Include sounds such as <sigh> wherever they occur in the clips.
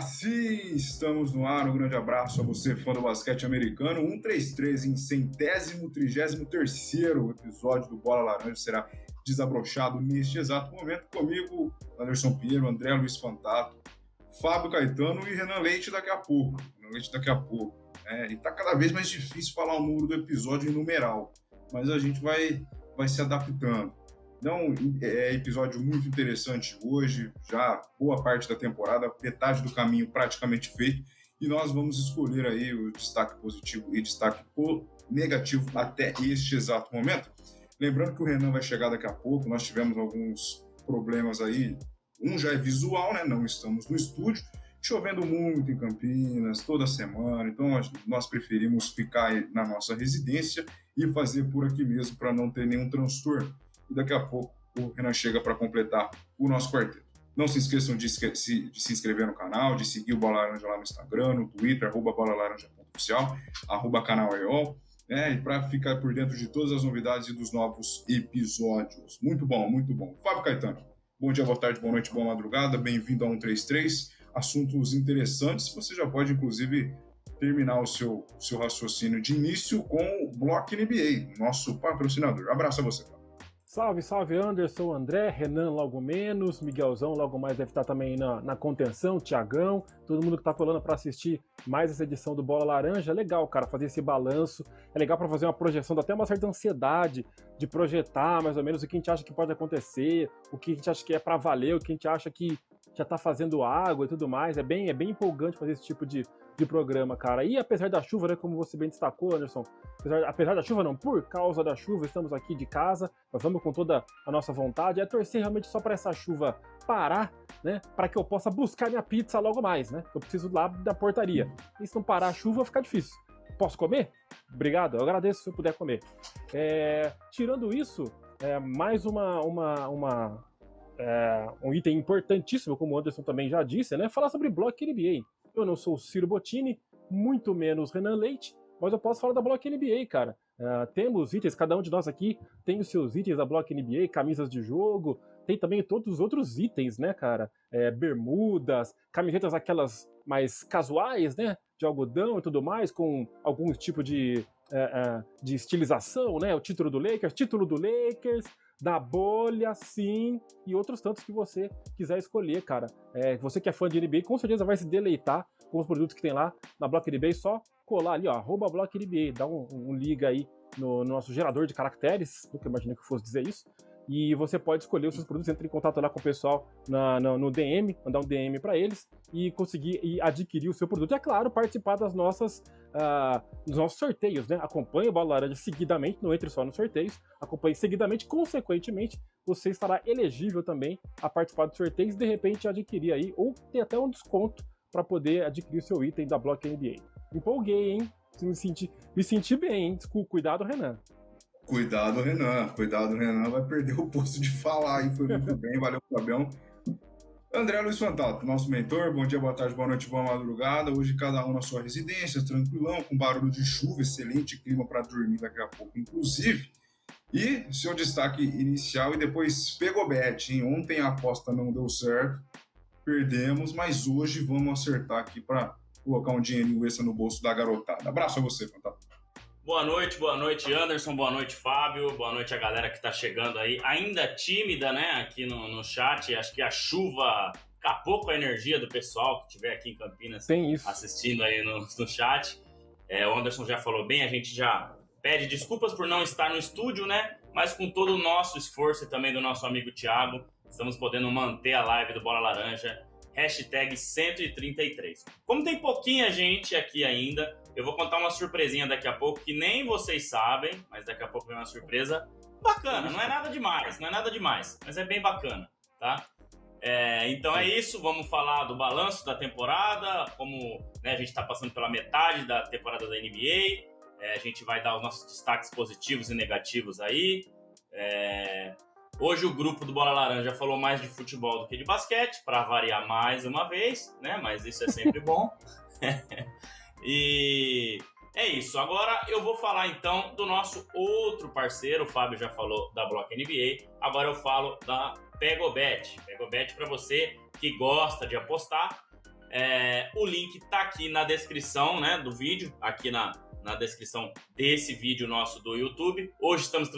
Sim, estamos no ar. Um grande abraço a você, fã do basquete americano. 133 em centésimo, trigésimo terceiro episódio do Bola Laranja será desabrochado neste exato momento. Comigo, Anderson Pinheiro, André Luiz Fantato, Fábio Caetano e Renan Leite daqui a pouco. Renan Leite daqui a pouco. É, e tá cada vez mais difícil falar o número do episódio em numeral, mas a gente vai, vai se adaptando. Então, é episódio muito interessante hoje, já boa parte da temporada, metade do caminho praticamente feito, e nós vamos escolher aí o destaque positivo e destaque negativo até este exato momento. Lembrando que o Renan vai chegar daqui a pouco, nós tivemos alguns problemas aí, um já é visual, né? Não estamos no estúdio, chovendo muito em Campinas toda semana, então nós preferimos ficar na nossa residência e fazer por aqui mesmo para não ter nenhum transtorno e daqui a pouco o Renan chega para completar o nosso quarteto. Não se esqueçam de se, de se, inscrever no canal, de seguir o Bola Laranja lá no Instagram, no Twitter, arroba bolalaranja.oficial, arroba canal EOL, né, e para ficar por dentro de todas as novidades e dos novos episódios. Muito bom, muito bom. Fábio Caetano, bom dia, boa tarde, boa noite, boa madrugada, bem-vindo a 133, assuntos interessantes, você já pode, inclusive, terminar o seu, seu raciocínio de início com o Block NBA, nosso patrocinador. Abraço a você, Fábio. Salve, salve Anderson, André, Renan logo menos, Miguelzão logo mais deve estar também na, na contenção, Tiagão, todo mundo que tá falando para assistir mais essa edição do Bola Laranja. Legal, cara, fazer esse balanço. É legal para fazer uma projeção, dá até uma certa ansiedade de projetar mais ou menos o que a gente acha que pode acontecer, o que a gente acha que é para valer, o que a gente acha que já tá fazendo água e tudo mais. É bem, é bem empolgante fazer esse tipo de, de programa, cara. E apesar da chuva, né, como você bem destacou, Anderson, apesar, apesar, da chuva não, por causa da chuva, estamos aqui de casa, nós vamos com toda a nossa vontade, é torcer realmente só para essa chuva parar, né, para que eu possa buscar minha pizza logo mais, né, eu preciso lá da portaria. E se não parar a chuva, fica difícil. Posso comer? Obrigado, eu agradeço se eu puder comer. É, tirando isso, é, mais uma, uma, uma é, um item importantíssimo, como o Anderson também já disse, né? Falar sobre Block NBA. Eu não sou o Ciro Bottini, muito menos Renan Leite, mas eu posso falar da Block NBA, cara. Uh, temos itens, cada um de nós aqui tem os seus itens da Block NBA, camisas de jogo, tem também todos os outros itens, né, cara? É, bermudas, camisetas aquelas mais casuais, né? De algodão e tudo mais, com algum tipo de, uh, uh, de estilização, né? O título do Lakers, título do Lakers, da bolha, sim, e outros tantos que você quiser escolher, cara. É, você que é fã de NBA, com certeza vai se deleitar com os produtos que tem lá na Block NBA, só colar ali, ó, arroba Block NBA, dá um, um liga aí no, no, nosso gerador de caracteres, nunca imaginei que eu fosse dizer isso, e você pode escolher os seus produtos, entre em contato lá com o pessoal na, na, no DM, mandar um DM para eles e conseguir e adquirir o seu produto. E, é claro, participar das nossas, uh, dos nossos sorteios, né? Acompanhe o Bola Laranja seguidamente, não entre só nos sorteios, acompanhe seguidamente, consequentemente, você estará elegível também a participar dos sorteios e de repente adquirir aí, ou ter até um desconto para poder adquirir o seu item da Block NBA. Empolguei, hein? Me senti, me senti bem, hein? Cuidado, Renan. Cuidado, Renan. Cuidado, Renan vai perder o posto de falar aí. Foi muito bem, valeu, Fabião. André Luiz Fantato, nosso mentor. Bom dia, boa tarde, boa noite, boa madrugada. Hoje cada um na sua residência, tranquilão, com barulho de chuva, excelente clima para dormir daqui a pouco, inclusive. E seu destaque inicial e depois pegou bet, hein? Ontem a aposta não deu certo, perdemos, mas hoje vamos acertar aqui para colocar um dinheirinho extra no bolso da garotada. Abraço a você, Fantato. Boa noite, boa noite, Anderson, boa noite, Fábio, boa noite a galera que tá chegando aí, ainda tímida, né, aqui no, no chat. Acho que a chuva acabou com a energia do pessoal que estiver aqui em Campinas assistindo aí no, no chat. É, o Anderson já falou bem, a gente já pede desculpas por não estar no estúdio, né? Mas com todo o nosso esforço e também do nosso amigo Thiago, estamos podendo manter a live do Bola Laranja hashtag 133. Como tem pouquinha gente aqui ainda, eu vou contar uma surpresinha daqui a pouco que nem vocês sabem, mas daqui a pouco vem uma surpresa bacana. Não é nada demais, não é nada demais, mas é bem bacana, tá? É, então é isso, vamos falar do balanço da temporada, como né, a gente está passando pela metade da temporada da NBA, é, a gente vai dar os nossos destaques positivos e negativos aí. É, Hoje o grupo do Bola Laranja falou mais de futebol do que de basquete, para variar mais uma vez, né? Mas isso é sempre bom. <laughs> e é isso. Agora eu vou falar então do nosso outro parceiro, o Fábio já falou da Block NBA. Agora eu falo da Pegobet. Pegobet para você que gosta de apostar. É, o link está aqui na descrição né, do vídeo, aqui na, na descrição desse vídeo nosso do YouTube. Hoje estamos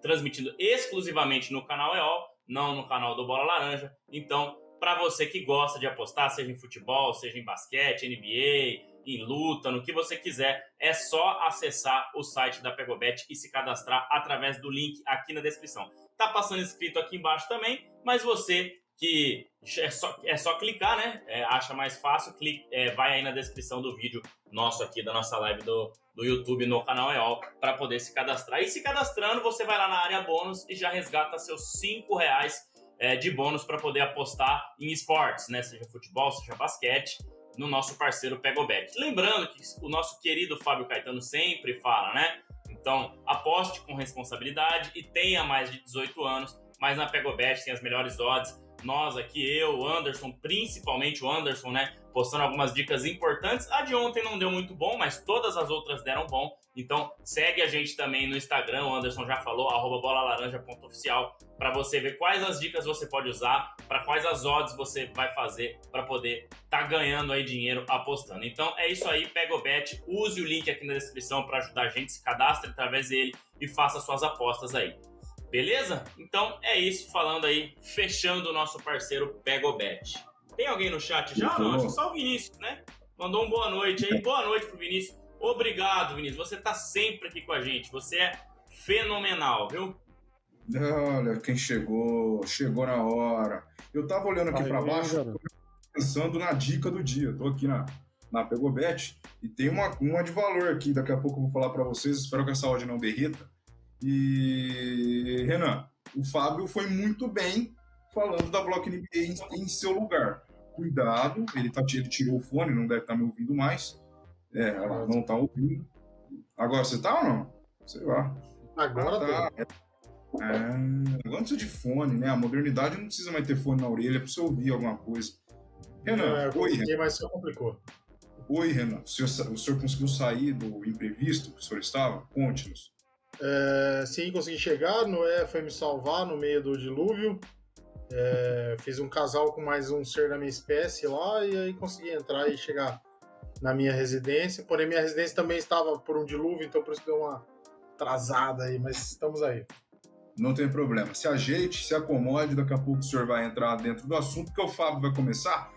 transmitindo exclusivamente no canal EOL, não no canal do Bola Laranja. Então, para você que gosta de apostar, seja em futebol, seja em basquete, NBA, em luta, no que você quiser, é só acessar o site da Pegobet e se cadastrar através do link aqui na descrição. Tá passando escrito aqui embaixo também, mas você que é só, é só clicar, né? É, acha mais fácil, clique, é, vai aí na descrição do vídeo nosso aqui, da nossa live do, do YouTube no canal EOL, para poder se cadastrar. E se cadastrando, você vai lá na área bônus e já resgata seus 5 reais é, de bônus para poder apostar em esportes, né? Seja futebol, seja basquete, no nosso parceiro Pegobet. Lembrando que o nosso querido Fábio Caetano sempre fala, né? Então, aposte com responsabilidade e tenha mais de 18 anos, mas na Pegobet tem as melhores odds nós aqui, eu, o Anderson, principalmente o Anderson, né? Postando algumas dicas importantes. A de ontem não deu muito bom, mas todas as outras deram bom. Então segue a gente também no Instagram, o Anderson já falou, arroba bolalaranja.oficial, para você ver quais as dicas você pode usar, para quais as odds você vai fazer para poder tá ganhando aí dinheiro apostando. Então é isso aí, pega o bet, use o link aqui na descrição para ajudar a gente, se cadastre através dele e faça suas apostas aí. Beleza? Então é isso, falando aí, fechando o nosso parceiro Pegobet. Tem alguém no chat já? Não, acho que só o Vinícius, né? Mandou um boa noite aí. Boa noite pro Vinícius. Obrigado, Vinícius. Você tá sempre aqui com a gente. Você é fenomenal, viu? Olha, quem chegou, chegou na hora. Eu tava olhando aqui para baixo, pensando na dica do dia. Tô aqui na, na Pegobet e tem uma, uma de valor aqui. Daqui a pouco eu vou falar para vocês. Espero que essa áudio não derrita. E, Renan, o Fábio foi muito bem falando da Block NBA em, em seu lugar. Cuidado, ele, tá, ele tirou o fone, não deve estar tá me ouvindo mais. É, ela não está ouvindo. Agora você está ou não? Sei lá. Agora ah, tá. É, agora precisa de fone, né? A modernidade não precisa mais ter fone na orelha para você ouvir alguma coisa. Renan, é, oi, Renan. Mas só complicou. Oi, Renan. O senhor, o senhor conseguiu sair do imprevisto que o senhor estava? Conte-nos. É, sim, consegui chegar. Noé foi me salvar no meio do dilúvio. É, fiz um casal com mais um ser da minha espécie lá e aí consegui entrar e chegar na minha residência. Porém, minha residência também estava por um dilúvio, então por isso deu uma atrasada aí, mas estamos aí. Não tem problema. Se ajeite, se acomode, daqui a pouco o senhor vai entrar dentro do assunto, porque o Fábio vai começar.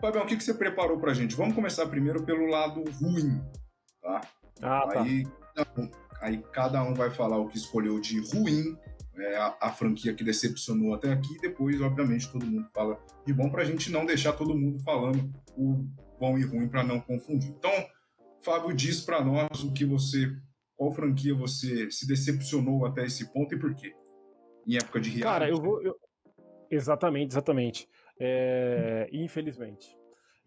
Fabião, o que, que você preparou pra gente? Vamos começar primeiro pelo lado ruim, tá? Ah, tá. Aí, aí cada um vai falar o que escolheu de ruim, é, a, a, franquia que decepcionou até aqui, e depois, obviamente, todo mundo fala de bom, pra gente não deixar todo mundo falando o bom e ruim para não confundir. Então, Fábio, diz para nós o que você, qual franquia você se decepcionou até esse ponto e por quê? Em época de reality. Cara, eu vou. Eu... Exatamente, exatamente. É... Infelizmente.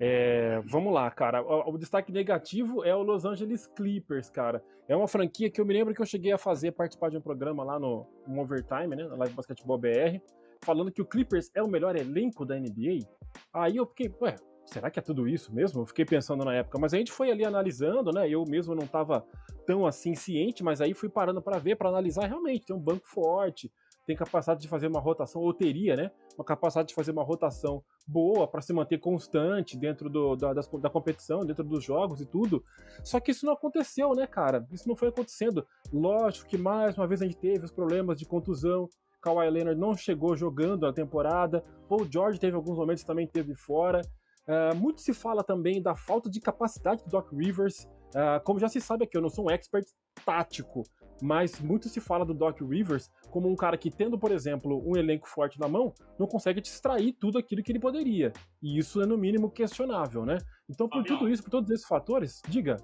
É, vamos lá, cara. O, o, destaque negativo é o Los Angeles Clippers, cara. É uma franquia que eu me lembro que eu cheguei a fazer, participar de um programa lá no, no Overtime, né? Na Live Basketball BR, falando que o Clippers é o melhor elenco da NBA. Aí eu fiquei, ué, será que é tudo isso mesmo? Eu fiquei pensando na época, mas a gente foi ali analisando, né? Eu mesmo não estava tão assim ciente, mas aí fui parando para ver, para analisar realmente. Tem um banco forte, tem capacidade de fazer uma rotação, ou teria, né? Uma capacidade de fazer uma rotação boa para se manter constante dentro do, da, das, da competição, dentro dos jogos e tudo. Só que isso não aconteceu, né, cara? Isso não foi acontecendo. Lógico que mais uma vez a gente teve os problemas de contusão. Kawhi Leonard não chegou jogando a temporada. Paul George teve alguns momentos também teve fora. Uh, muito se fala também da falta de capacidade do Doc Rivers. Uh, como já se sabe aqui, eu não sou um expert tático, mas muito se fala do Doc Rivers como um cara que, tendo, por exemplo, um elenco forte na mão, não consegue te extrair tudo aquilo que ele poderia. E isso é, no mínimo, questionável, né? Então, por Fabião, tudo isso, por todos esses fatores, diga.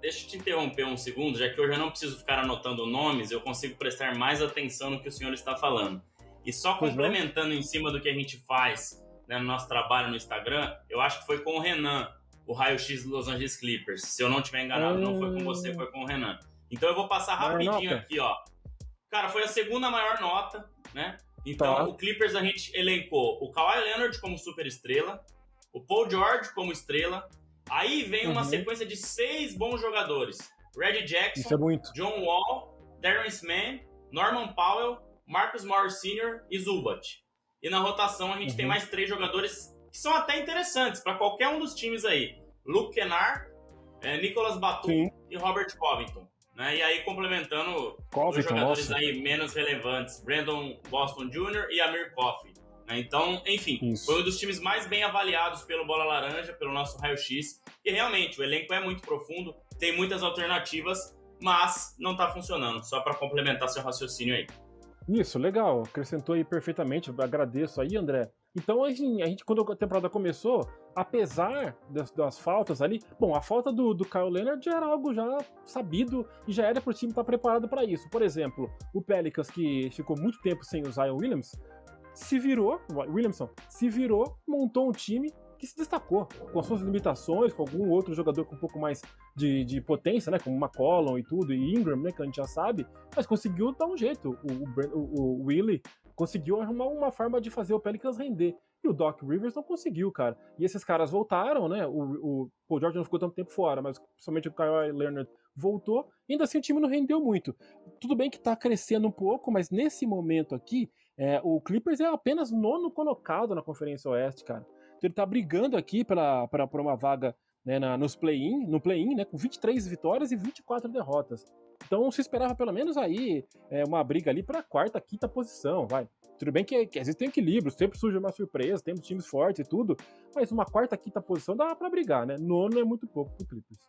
Deixa eu te interromper um segundo, já que eu já não preciso ficar anotando nomes, eu consigo prestar mais atenção no que o senhor está falando. E só complementando em cima do que a gente faz né, no nosso trabalho no Instagram, eu acho que foi com o Renan, o raio-x dos Los Angeles Clippers. Se eu não estiver enganado, não foi com você, foi com o Renan. Então eu vou passar rapidinho aqui, ó. Cara, foi a segunda maior nota, né? Então tá. o Clippers a gente elencou o Kawhi Leonard como super estrela, o Paul George como estrela. Aí vem uhum. uma sequência de seis bons jogadores: Reggie Jackson, é John Wall, Darren Sman, Norman Powell, Marcus Morris Sr. e Zubat. E na rotação a gente uhum. tem mais três jogadores que são até interessantes para qualquer um dos times aí. Luke Kennard, é, Nicolas Batum Sim. e Robert Covington. Né? E aí complementando Covington, os jogadores nossa. aí menos relevantes, Brandon Boston Jr. e Amir Coffey. Né? Então, enfim, Isso. foi um dos times mais bem avaliados pelo Bola Laranja, pelo nosso raio-x. E realmente, o elenco é muito profundo, tem muitas alternativas, mas não está funcionando. Só para complementar seu raciocínio aí. Isso, legal. Acrescentou aí perfeitamente. Agradeço aí, André. Então, assim, a gente, quando a temporada começou, apesar das, das faltas ali, bom, a falta do, do Kyle Leonard já era algo já sabido e já era para o time estar tá preparado para isso. Por exemplo, o Pelicans, que ficou muito tempo sem o Zion Williams, se virou, Williamson, se virou, montou um time que se destacou, com suas limitações, com algum outro jogador com um pouco mais de, de potência, né, como McCollum e tudo, e Ingram, né, que a gente já sabe, mas conseguiu dar um jeito. O, o, o Willie conseguiu arrumar uma forma de fazer o Pelicans render. E o Doc Rivers não conseguiu, cara. E esses caras voltaram, né? O, o Paul George não ficou tanto tempo fora, mas principalmente o Kyle Leonard voltou. Ainda assim o time não rendeu muito. Tudo bem que tá crescendo um pouco, mas nesse momento aqui, é, o Clippers é apenas nono colocado na Conferência Oeste, cara. Então ele tá brigando aqui para uma vaga né, na, nos play-in, no play-in, né, com 23 vitórias e 24 derrotas. Então se esperava pelo menos aí é, uma briga ali para quarta, quinta posição, vai. Tudo bem que, que, às vezes tem equilíbrio, sempre surge uma surpresa, temos times fortes e tudo, mas uma quarta, quinta posição dá para brigar, né? Nono é muito pouco pro Clippers.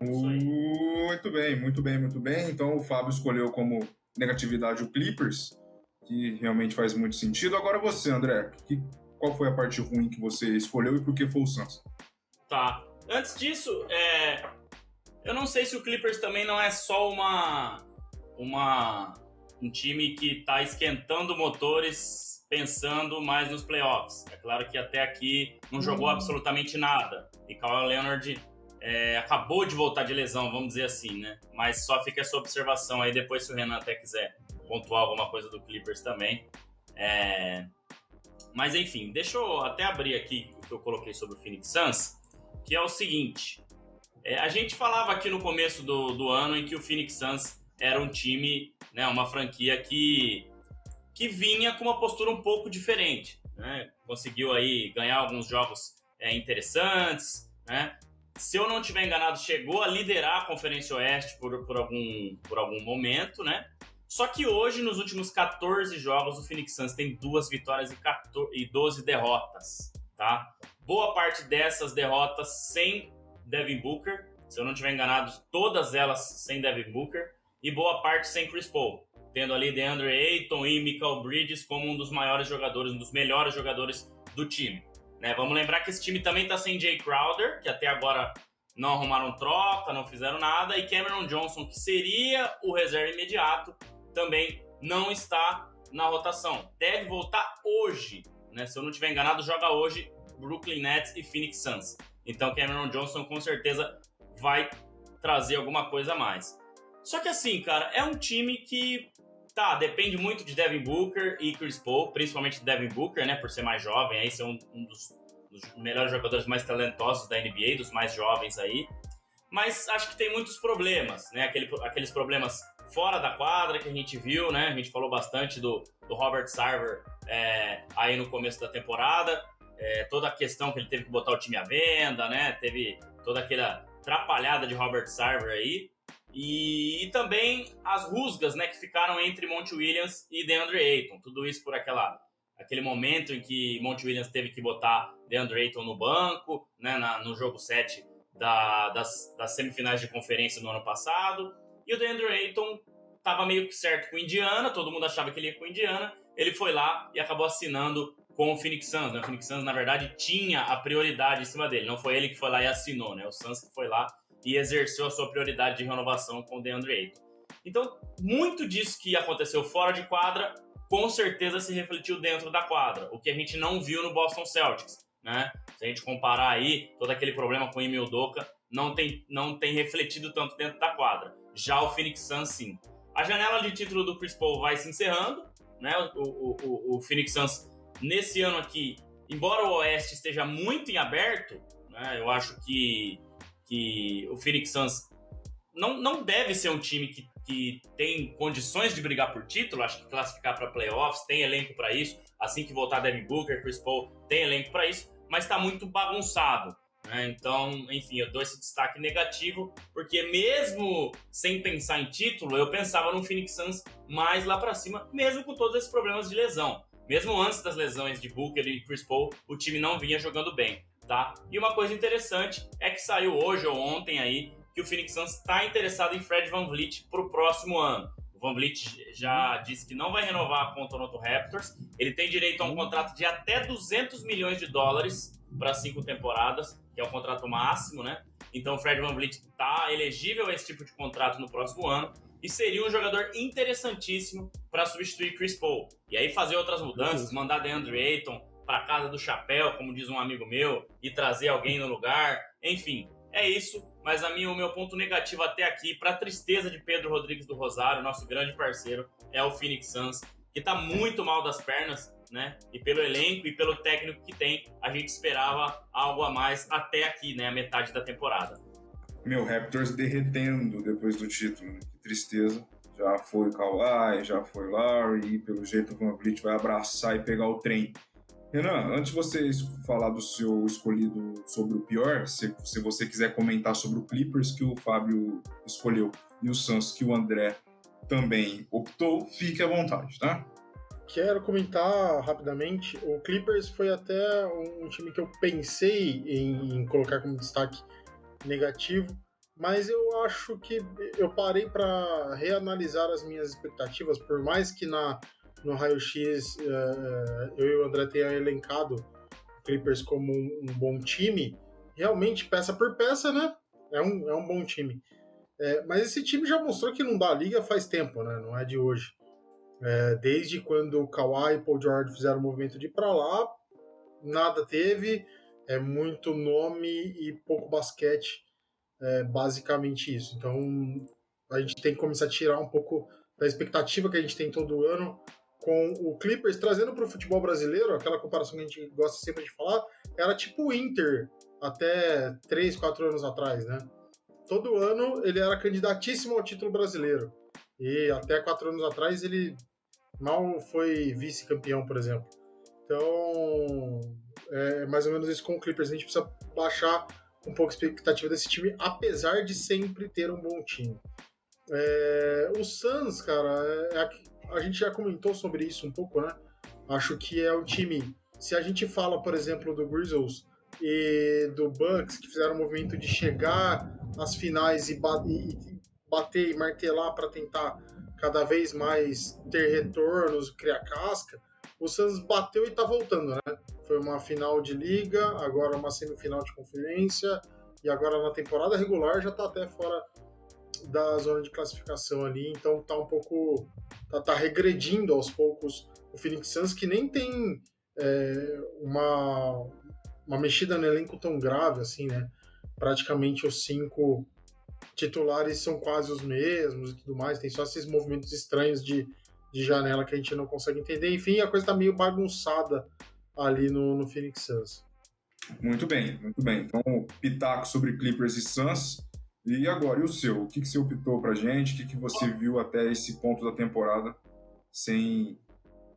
Muito bem, muito bem, muito bem. Então o Fábio escolheu como negatividade o Clippers que realmente faz muito sentido. Agora você, André, que, qual foi a parte ruim que você escolheu e por que foi o Suns? Tá. Antes disso, é... eu não sei se o Clippers também não é só uma, uma um time que está esquentando motores pensando mais nos playoffs. É claro que até aqui não jogou hum. absolutamente nada. E Kawhi Leonard é, acabou de voltar de lesão, vamos dizer assim, né? Mas só fica essa observação aí, depois se o Renan até quiser pontuar alguma coisa do Clippers também. É... Mas enfim, deixa eu até abrir aqui o que eu coloquei sobre o Phoenix Suns, que é o seguinte. É, a gente falava aqui no começo do, do ano em que o Phoenix Suns era um time, né, uma franquia que, que vinha com uma postura um pouco diferente. Né? Conseguiu aí ganhar alguns jogos é, interessantes, né? Se eu não estiver enganado, chegou a liderar a Conferência Oeste por, por, algum, por algum momento, né? Só que hoje, nos últimos 14 jogos, o Phoenix Suns tem duas vitórias e, 14, e 12 derrotas, tá? Boa parte dessas derrotas sem Devin Booker, se eu não estiver enganado, todas elas sem Devin Booker, e boa parte sem Chris Paul, tendo ali DeAndre Ayton e Michael Bridges como um dos maiores jogadores, um dos melhores jogadores do time. Né? Vamos lembrar que esse time também está sem Jay Crowder, que até agora não arrumaram troca, não fizeram nada, e Cameron Johnson, que seria o reserva imediato, também não está na rotação. Deve voltar hoje, né? Se eu não estiver enganado, joga hoje Brooklyn Nets e Phoenix Suns. Então Cameron Johnson com certeza vai trazer alguma coisa a mais. Só que assim, cara, é um time que tá, depende muito de Devin Booker e Chris Paul, principalmente de Devin Booker, né, por ser mais jovem, aí ser um, um dos, dos melhores jogadores mais talentosos da NBA, dos mais jovens aí. Mas acho que tem muitos problemas, né? Aquele, aqueles problemas fora da quadra que a gente viu, né? A gente falou bastante do, do Robert Sarver é, aí no começo da temporada. É, toda a questão que ele teve que botar o time à venda, né? Teve toda aquela atrapalhada de Robert Sarver aí. E, e, também as rusgas, né, que ficaram entre Monte Williams e DeAndre Ayton. Tudo isso por aquela, aquele momento em que Monte Williams teve que botar DeAndre Ayton no banco, né, na, no jogo 7 da, das, das semifinais de conferência no ano passado. E o DeAndre Ayton estava meio que certo com Indiana, todo mundo achava que ele ia com Indiana. Ele foi lá e acabou assinando com o Phoenix Suns. Né? O Phoenix Suns, na verdade, tinha a prioridade em cima dele. Não foi ele que foi lá e assinou, né? O Suns que foi lá e exerceu a sua prioridade de renovação com o DeAndre Ayton. Então, muito disso que aconteceu fora de quadra, com certeza se refletiu dentro da quadra, o que a gente não viu no Boston Celtics, né? Se a gente comparar aí todo aquele problema com o Emil Doka, não tem, não tem refletido tanto dentro da quadra. Já o Phoenix Suns, sim. A janela de título do Chris Paul vai se encerrando, né? O, o, o, o Phoenix Suns, nesse ano aqui, embora o Oeste esteja muito em aberto, né? Eu acho que, que o Phoenix Suns não, não deve ser um time que, que tem condições de brigar por título. Acho que classificar para playoffs tem elenco para isso. Assim que voltar Devin Booker, Chris Paul tem elenco para isso mas está muito bagunçado. Né? Então, enfim, eu dou esse destaque negativo, porque mesmo sem pensar em título, eu pensava no Phoenix Suns mais lá para cima, mesmo com todos esses problemas de lesão. Mesmo antes das lesões de Booker e Chris Paul, o time não vinha jogando bem, tá? E uma coisa interessante é que saiu hoje ou ontem aí que o Phoenix Suns está interessado em Fred Van Vliet para o próximo ano. Van Vliet já disse que não vai renovar com o Toronto Raptors. Ele tem direito a um contrato de até 200 milhões de dólares para cinco temporadas, que é o contrato máximo, né? Então o Fred Van Vliet está elegível a esse tipo de contrato no próximo ano e seria um jogador interessantíssimo para substituir Chris Paul. E aí fazer outras mudanças, mandar DeAndre Ayton para casa do chapéu, como diz um amigo meu, e trazer alguém no lugar. Enfim, é isso. Mas a minha, o meu ponto negativo até aqui, para tristeza de Pedro Rodrigues do Rosário, nosso grande parceiro, é o Phoenix Suns, que está muito mal das pernas, né? E pelo elenco e pelo técnico que tem, a gente esperava algo a mais até aqui, né? A metade da temporada. Meu, Raptors derretendo depois do título, né? Que tristeza. Já foi Kawhi, já foi Larry, e pelo jeito o Van Vliet vai abraçar e pegar o trem. Renan, antes de você falar do seu escolhido sobre o pior, se, se você quiser comentar sobre o Clippers que o Fábio escolheu e o Suns que o André também optou, fique à vontade, tá? Quero comentar rapidamente. O Clippers foi até um time que eu pensei em, em colocar como destaque negativo, mas eu acho que eu parei para reanalisar as minhas expectativas, por mais que na no raio-x uh, eu e o André tenha elencado o Clippers como um, bom time, realmente, peça por peça, né? É um, é um bom time. É, mas esse time já mostrou que não dá liga faz tempo, né? Não é de hoje. É, desde quando o Kawhi e Paul George fizeram o movimento de ir para lá, nada teve. É muito nome e pouco basquete, é basicamente isso. Então a gente tem que começar a tirar um pouco da expectativa que a gente tem todo ano com o Clippers, trazendo para o futebol brasileiro, aquela comparação que a gente gosta sempre de falar, era tipo o Inter até 3, 4 anos atrás, né? Todo ano ele era candidatíssimo ao título brasileiro. E até 4 anos atrás ele mal foi vice-campeão, por exemplo. Então, é mais ou menos isso com o Clippers. A gente precisa baixar um pouco a expectativa desse time, apesar de sempre ter um bom time. É, o Suns, cara, é, a gente já comentou sobre isso um pouco, né? Acho que é um time. Se a gente fala, por exemplo, do Grizzlies e do Bucks, que fizeram o movimento de chegar às finais e, bater e martelar para tentar cada vez mais ter retornos, criar casca, o Suns bateu e tá voltando, né? Foi uma final de liga, agora uma semifinal de conferência, e agora na temporada regular já tá até fora da zona de classificação ali, então tá um pouco. tá, tá regredindo aos poucos o Phoenix Suns, que nem tem é, uma, uma mexida no elenco tão grave assim, né? Praticamente os cinco titulares são quase os mesmos e tudo mais, tem só esses movimentos estranhos de, de janela que a gente não consegue entender. Enfim, a coisa tá meio bagunçada ali no, no Phoenix Suns. Muito bem, muito bem. Então, pitaco sobre Clippers e Suns. E agora, e o seu? O que, que você optou pra gente? O que, que você viu até esse ponto da temporada sem.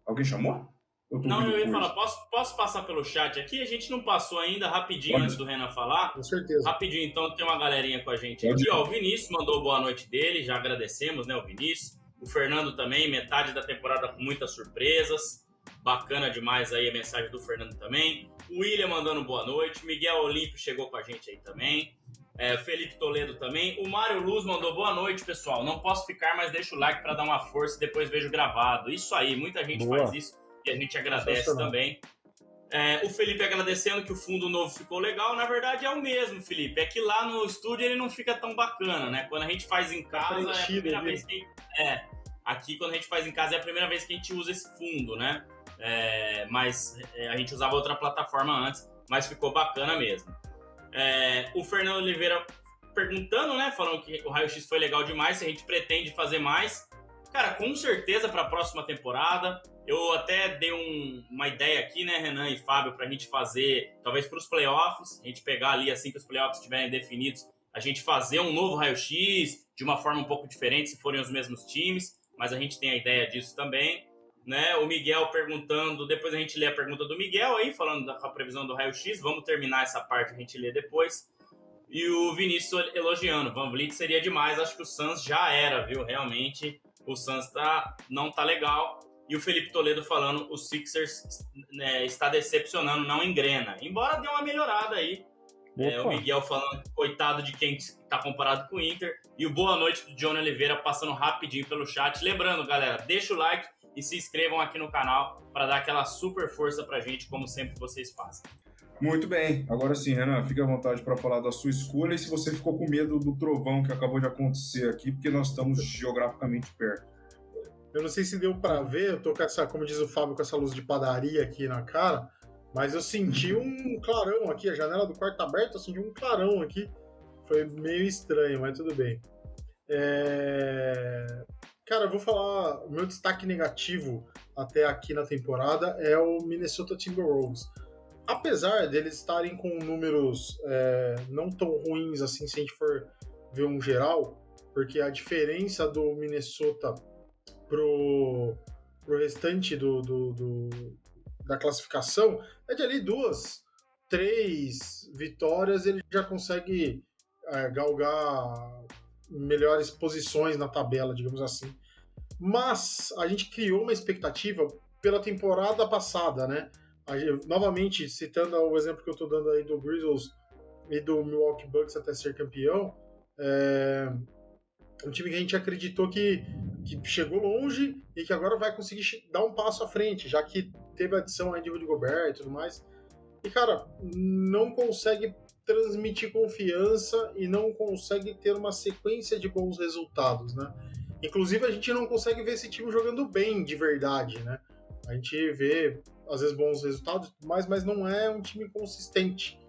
Alguém chamou? Eu não, eu ia falar, posso, posso passar pelo chat aqui? A gente não passou ainda, rapidinho, Pode. antes do Renan falar. Com certeza. Rapidinho, então, tem uma galerinha com a gente Pode. aqui. Ó, o Vinícius mandou boa noite dele, já agradecemos, né, o Vinícius. O Fernando também, metade da temporada com muitas surpresas. Bacana demais aí a mensagem do Fernando também. O William mandando boa noite. Miguel Olímpio chegou com a gente aí também. É, Felipe Toledo também. O Mário Luz mandou boa noite, pessoal. Não posso ficar, mas deixa o like para dar uma força e depois vejo gravado. Isso aí, muita gente boa. faz isso e a gente agradece também. É, o Felipe agradecendo que o fundo novo ficou legal. Na verdade é o mesmo, Felipe. É que lá no estúdio ele não fica tão bacana, né? Quando a gente faz em casa é a primeira vez que. É, aqui quando a gente faz em casa é a primeira vez que a gente usa esse fundo, né? É, mas é, a gente usava outra plataforma antes, mas ficou bacana mesmo. É, o Fernando Oliveira perguntando, né? Falando que o Raio X foi legal demais, se a gente pretende fazer mais. Cara, com certeza para a próxima temporada. Eu até dei um, uma ideia aqui, né, Renan e Fábio, para a gente fazer, talvez para os playoffs, a gente pegar ali assim que os playoffs estiverem definidos, a gente fazer um novo raio-x de uma forma um pouco diferente, se forem os mesmos times, mas a gente tem a ideia disso também. Né? O Miguel perguntando, depois a gente lê a pergunta do Miguel aí, falando da previsão do raio-x. Vamos terminar essa parte, a gente lê depois. E o Vinícius elogiando, Van Vliet seria demais, acho que o Suns já era, viu? Realmente, o Suns tá, não tá legal. E o Felipe Toledo falando, o Sixers né, está decepcionando, não engrena. Embora dê uma melhorada aí. É, o Miguel falando, coitado de quem está comparado com o Inter. E o boa noite do Johnny Oliveira passando rapidinho pelo chat. Lembrando, galera, deixa o like e se inscrevam aqui no canal para dar aquela super força pra gente, como sempre vocês fazem. Muito bem. Agora sim, Renan, fique à vontade para falar da sua escolha e se você ficou com medo do trovão que acabou de acontecer aqui, porque nós estamos geograficamente perto. Eu não sei se deu para ver, eu tô com essa, como diz o Fábio, com essa luz de padaria aqui na cara, mas eu senti <laughs> um clarão aqui, a janela do quarto tá aberta, eu senti um clarão aqui. Foi meio estranho, mas tudo bem. É... Cara, eu vou falar. O meu destaque negativo até aqui na temporada é o Minnesota Timberwolves. Apesar deles estarem com números é, não tão ruins assim, se a gente for ver um geral, porque a diferença do Minnesota pro, pro restante do, do, do da classificação é de ali duas, três vitórias, ele já consegue é, galgar melhores posições na tabela, digamos assim. Mas a gente criou uma expectativa pela temporada passada, né? Gente, novamente, citando o exemplo que eu estou dando aí do Grizzlies e do Milwaukee Bucks até ser campeão, é um time que a gente acreditou que, que chegou longe e que agora vai conseguir dar um passo à frente, já que teve a adição aí de Rudy Gobert e tudo mais. E, cara, não consegue transmitir confiança e não consegue ter uma sequência de bons resultados, né? Inclusive, a gente não consegue ver esse time jogando bem de verdade, né? A gente vê, às vezes, bons resultados, mas, mas não é um time consistente.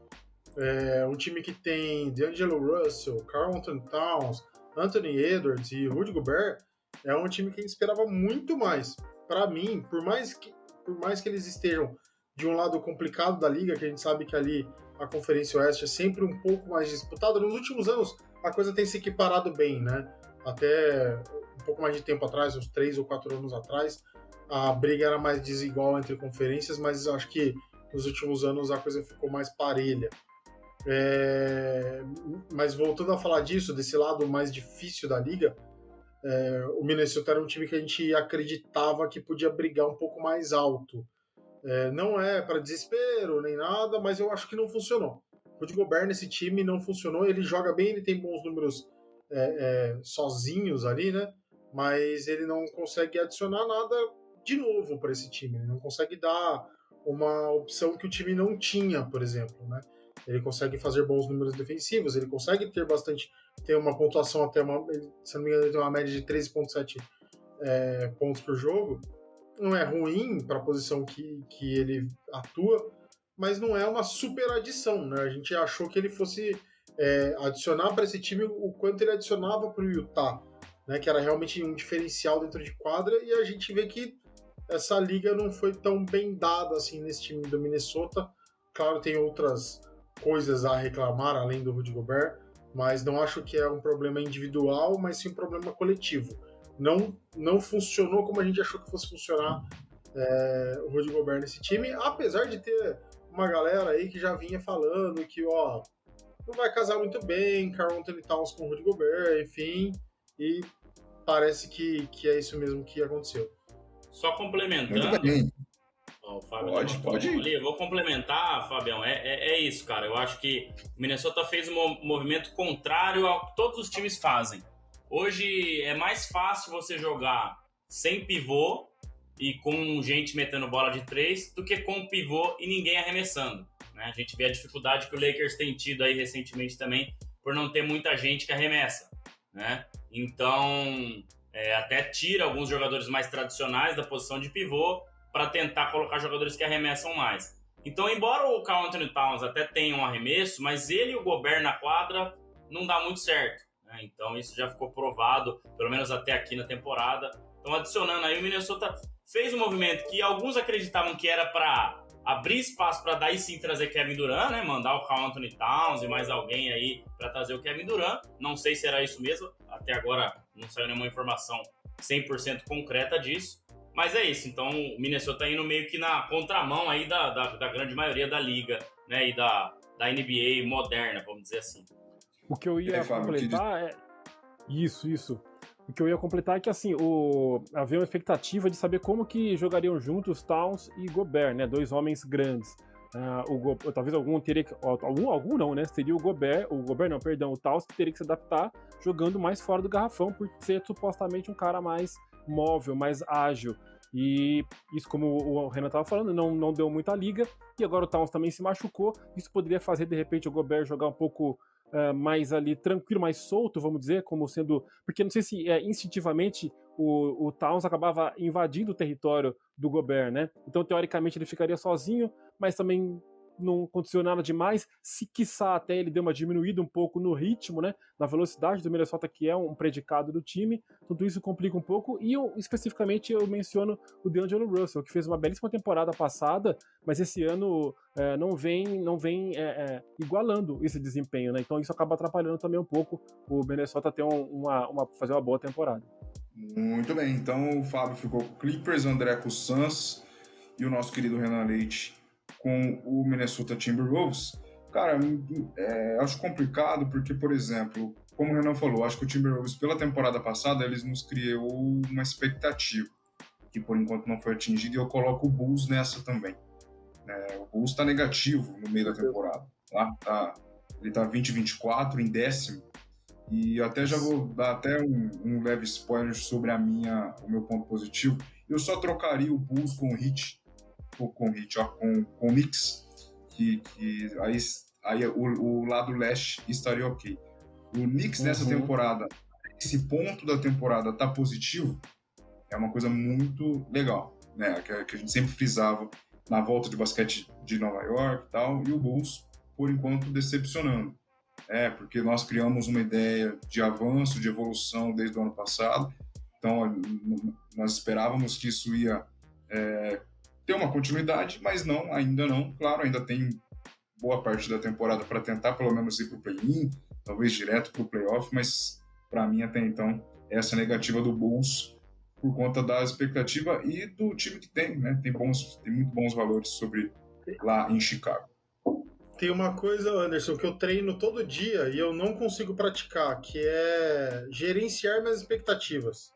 É um time que tem D'Angelo Russell, Carlton Towns, Anthony Edwards e Rudy Gobert é um time que a gente esperava muito mais. Para mim, por mais que, por mais que eles estejam de um lado complicado da liga, que a gente sabe que ali a Conferência Oeste é sempre um pouco mais disputada. Nos últimos anos, a coisa tem se equiparado bem, né? Até um pouco mais de tempo atrás, uns três ou quatro anos atrás, a briga era mais desigual entre conferências, mas acho que nos últimos anos a coisa ficou mais parelha. É... Mas voltando a falar disso, desse lado mais difícil da liga, é... o Minnesota era um time que a gente acreditava que podia brigar um pouco mais alto. É, não é para desespero nem nada, mas eu acho que não funcionou. O Rudy Gobert nesse time não funcionou. Ele joga bem, ele tem bons números é, é, sozinhos ali, né? Mas ele não consegue adicionar nada de novo para esse time. Ele não consegue dar uma opção que o time não tinha, por exemplo, né? Ele consegue fazer bons números defensivos, ele consegue ter bastante, ter uma pontuação até uma, se não me engano, ele tem uma média de 13,7 é, pontos por jogo, não é ruim para a posição que, que ele atua, mas não é uma super adição, né? A gente achou que ele fosse é, adicionar para esse time o quanto ele adicionava para o Utah, né? Que era realmente um diferencial dentro de quadra e a gente vê que essa liga não foi tão bem dada assim nesse time do Minnesota. Claro, tem outras coisas a reclamar além do Rudy Gobert, mas não acho que é um problema individual, mas sim um problema coletivo não, não funcionou como a gente achou que fosse funcionar é, o Rudy Gobert nesse time, apesar de ter uma galera aí que já vinha falando que, ó, não vai casar muito bem, Carl Anthony Towns com o Rudy Gobert, enfim, e parece que, que é isso mesmo que aconteceu. Só complementando. o Fábio pode, pode. Ali, eu vou complementar, Fabião. É, é, é, isso, cara. Eu acho que o Minnesota fez um movimento contrário ao que todos os times fazem. Hoje é mais fácil você jogar sem pivô e com gente metendo bola de três do que com pivô e ninguém arremessando. Né? A gente vê a dificuldade que o Lakers tem tido aí recentemente também por não ter muita gente que arremessa. Né? Então, é, até tira alguns jogadores mais tradicionais da posição de pivô para tentar colocar jogadores que arremessam mais. Então, embora o Carl Anthony Towns até tenha um arremesso, mas ele e o Gobert na quadra não dá muito certo. Né? Então isso já ficou provado, pelo menos até aqui na temporada. Então adicionando aí, o Minnesota fez um movimento que alguns acreditavam que era para abrir espaço para daí sim trazer Kevin Durant, né? Mandar o Carl Anthony Towns e mais alguém aí para trazer o Kevin Durant. Não sei se era isso mesmo, até agora não saiu nenhuma informação 100% concreta disso. Mas é isso, então o Minnesota indo meio que na contramão aí da, da, da grande maioria da liga, né? E da, da NBA moderna, vamos dizer assim. O que eu ia é, completar é. Isso, isso. O que eu ia completar é que assim, o... havia uma expectativa de saber como que jogariam juntos Towns e Gobert, né? Dois homens grandes. Uh, o Go... Talvez algum teria que. Algum, algum não, né? Seria o Gobert, o Gobert não, perdão, o Towns que teria que se adaptar jogando mais fora do garrafão, por ser supostamente um cara mais móvel, mais ágil. E isso, como o Renan estava falando, não, não deu muita liga. E agora o Towns também se machucou. Isso poderia fazer, de repente, o Gobert jogar um pouco uh, mais ali tranquilo, mais solto, vamos dizer, como sendo. Porque não sei se é, instintivamente o, o Towns acabava invadindo o território do Gobert, né? Então, teoricamente, ele ficaria sozinho, mas também não aconteceu nada demais. Se quiçá até ele deu uma diminuída um pouco no ritmo, né? Na velocidade do Minnesota, que é um predicado do time. Tudo isso complica um pouco. E eu, especificamente eu menciono o DeAngelo Russell, que fez uma belíssima temporada passada, mas esse ano é, não vem, não vem é, é, igualando esse desempenho, né? Então isso acaba atrapalhando também um pouco o Minnesota ter um, uma, uma, fazer uma boa temporada. Muito bem, então o Fábio ficou Clippers, André com e o nosso querido Renan Leite com o Minnesota Timberwolves, cara, é, acho complicado porque, por exemplo, como o Renan falou, acho que o Timberwolves, pela temporada passada, eles nos criou uma expectativa que por enquanto não foi atingida e eu coloco o Bulls nessa também. É, o Bulls está negativo no meio da temporada. Tá? tá ele está 20-24 em décimo e até já vou dar até um, um, leve spoiler sobre a minha, o meu ponto positivo. Eu só trocaria o Bulls com o Heat com Hit, ó, com, com Knicks, que, que aí, aí o, o lado leste estaria ok. O Knicks uhum. nessa temporada, esse ponto da temporada tá positivo, é uma coisa muito legal, né? Que, que a gente sempre frisava na volta de basquete de Nova York e tal, e o Bulls, por enquanto, decepcionando. É, porque nós criamos uma ideia de avanço, de evolução desde o ano passado, então nós esperávamos que isso ia é, ter uma continuidade, mas não, ainda não. Claro, ainda tem boa parte da temporada para tentar pelo menos ir para o play-in, talvez direto para o playoff, mas para mim até então essa negativa do Bulls por conta da expectativa e do time que tem, né? Tem bons, tem muito bons valores sobre lá em Chicago. Tem uma coisa, Anderson, que eu treino todo dia e eu não consigo praticar, que é gerenciar minhas expectativas.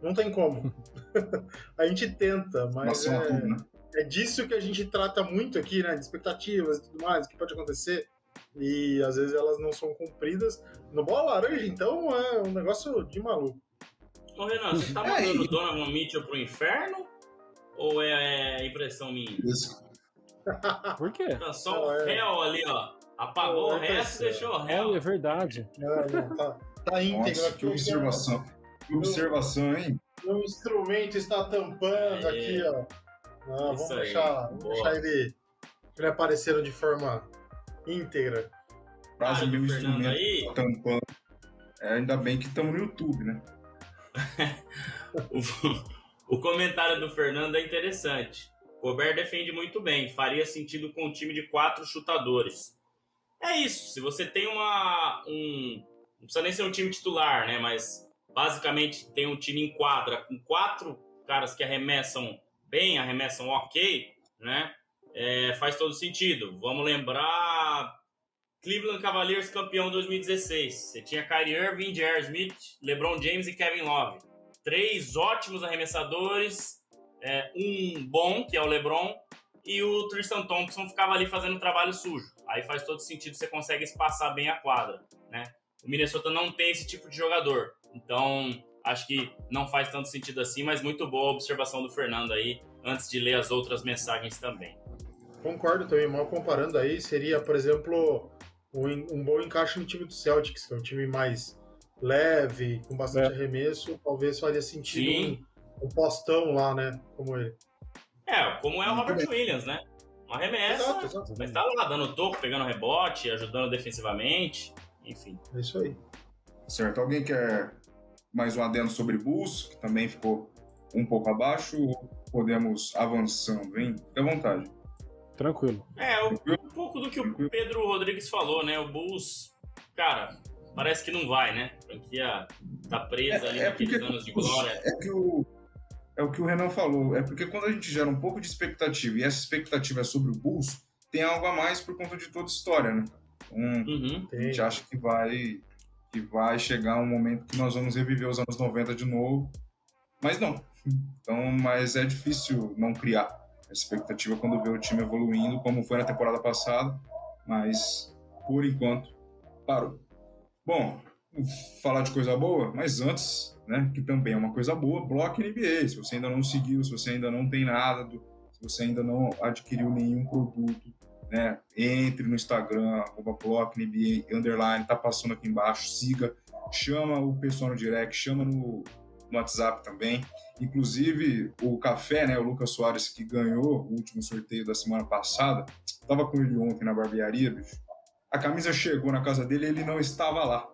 Não tem como. <laughs> a gente tenta, mas Nossa, é... Tudo, né? É disso que a gente trata muito aqui, né? De expectativas e tudo mais, o que pode acontecer. E às vezes elas não são cumpridas. No Bola Laranja, então, é um negócio de maluco. Ô, Renan, você tá mandando o Donovan Mitchell pro inferno? Ou é impressão minha? Isso. <laughs> Por quê? Tá só o é... réu ali, ó. Apagou o resto e deixou o réu. É, é verdade. É, tá, tá íntegro aqui. Que observação. Que observação, hein? O instrumento está tampando aqui, ó. Não, vamos deixar, vamos deixar ele, ele aparecendo de forma íntegra. Quase mil instrumentos aí... tampando. É, ainda bem que estamos no YouTube, né? <laughs> o, o comentário do Fernando é interessante. Gobert defende muito bem, faria sentido com um time de quatro chutadores. É isso, se você tem uma. Um, não precisa nem ser um time titular, né? Mas basicamente tem um time em quadra com quatro caras que arremessam bem, arremessam ok, né? É, faz todo sentido. Vamos lembrar Cleveland Cavaliers campeão 2016. Você tinha Kyrie Irving, J.R. Smith, LeBron James e Kevin Love. Três ótimos arremessadores, é, um bom, que é o LeBron, e o Tristan Thompson ficava ali fazendo trabalho sujo. Aí faz todo sentido, você consegue espaçar bem a quadra, né? O Minnesota não tem esse tipo de jogador. Então, acho que não faz tanto sentido assim, mas muito boa a observação do Fernando aí, antes de ler as outras mensagens também. Concordo também, mal comparando aí, seria, por exemplo, um, um bom encaixe no time do Celtics, que é um time mais leve, com bastante é. arremesso, talvez faria sentido um, um, postão lá, né, como ele. É, como é o Robert Williams, né? Uma exato, exato. mas tá lá dando toco, pegando rebote, ajudando defensivamente, enfim. É isso aí. Certo, alguém quer mais um adendo sobre Bulls, que também ficou um pouco abaixo, ou podemos avançando, hein? Fique à vontade. Tranquilo. É, um, um pouco do que o Pedro Rodrigues falou, né? O Bulls, cara, parece que não vai, né? A franquia tá presa é, ali é naqueles anos de glória. É que o, é o que o Renan falou. É porque quando a gente gera um pouco de expectativa e essa expectativa é sobre o Bulls, tem algo a mais por conta de toda a história, né? Então, uhum. a gente acha que vai, que vai chegar um momento que nós vamos reviver os anos 90 de novo, mas não. Então, mas é difícil não criar a expectativa quando vê o time evoluindo, como foi na temporada passada, mas por enquanto parou. Bom, falar de coisa boa, mas antes, né, que também é uma coisa boa, bloco NBA. Se você ainda não seguiu, se você ainda não tem nada, se você ainda não adquiriu nenhum produto, né, entre no Instagram, arroba underline, tá passando aqui embaixo, siga, chama o pessoal no direct, chama no, no WhatsApp também. Inclusive, o Café, né, o Lucas Soares, que ganhou o último sorteio da semana passada, tava com ele ontem na barbearia, bicho. A camisa chegou na casa dele ele não estava lá.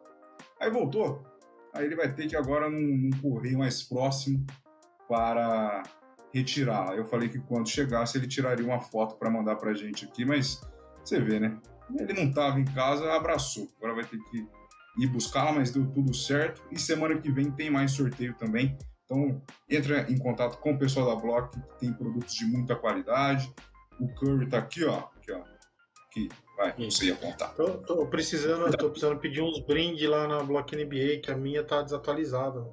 Aí voltou. Aí ele vai ter que agora num, num correio mais próximo para retirar. Eu falei que quando chegasse ele tiraria uma foto para mandar para a gente aqui, mas você vê, né? Ele não estava em casa, abraçou. Agora vai ter que ir buscar, mas deu tudo certo. E semana que vem tem mais sorteio também. Então, entra em contato com o pessoal da Block, que tem produtos de muita qualidade. O Curry está aqui, ó. Aqui, ó. Aqui, Vai, você ia contar. Tô, tô, precisando, tô precisando pedir uns brindes lá na Block NBA, que a minha tá desatualizada.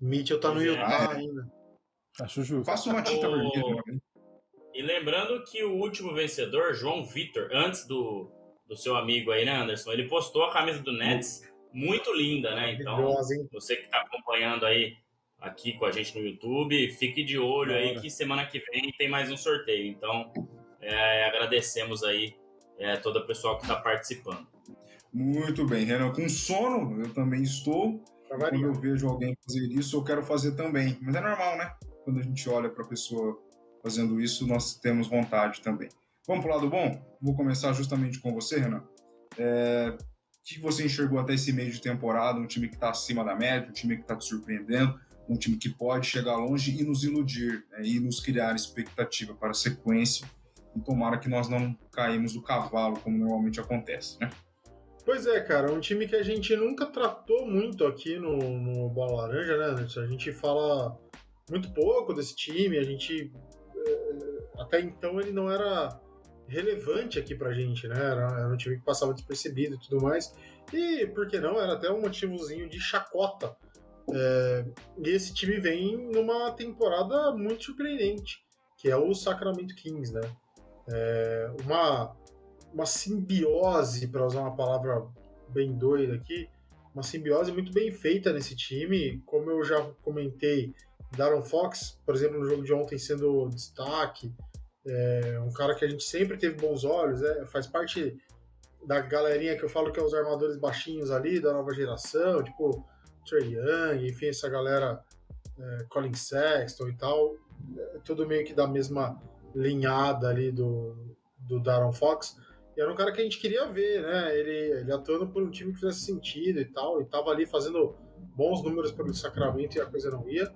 Mitchell tá no Utah ah, é. ainda. Acho justo. Faça uma tinta vermelha. E lembrando que o último vencedor, João Vitor, antes do, do seu amigo aí, né, Anderson? Ele postou a camisa do Nets, muito linda, né? Então, você que tá acompanhando aí aqui com a gente no YouTube, fique de olho aí que semana que vem tem mais um sorteio. Então, é, agradecemos aí é, todo o pessoal que está participando. Muito bem, Renan. Com sono, eu também estou. Quando eu vejo alguém fazer isso, eu quero fazer também. Mas é normal, né? Quando a gente olha para a pessoa fazendo isso, nós temos vontade também. Vamos para o lado bom? Vou começar justamente com você, Renan. É... O que você enxergou até esse meio de temporada? Um time que está acima da média, um time que está te surpreendendo, um time que pode chegar longe e nos iludir, né? e nos criar expectativa para a sequência e tomara que nós não caímos do cavalo, como normalmente acontece, né? Pois é, cara, um time que a gente nunca tratou muito aqui no, no Bola Laranja, né? A gente fala muito pouco desse time, a gente. Eh, até então ele não era relevante aqui pra gente, né? Era, era um time que passava despercebido e tudo mais. E, por que não, era até um motivozinho de chacota. É, e esse time vem numa temporada muito surpreendente, que é o Sacramento Kings, né? é, uma, uma simbiose, para usar uma palavra bem doida aqui, uma simbiose muito bem feita nesse time. Como eu já comentei, Darren Fox, por exemplo, no jogo de ontem sendo destaque, é um cara que a gente sempre teve bons olhos, é, faz parte da galerinha que eu falo que é os armadores baixinhos ali, da nova geração, tipo Trey Young, enfim, essa galera, é, Colin Sexton e tal, é, tudo meio que da mesma linhada ali do, do Darren Fox. E era um cara que a gente queria ver, né? Ele, ele atuando por um time que fizesse sentido e tal, e tava ali fazendo bons números pelo Sacramento e a coisa não ia.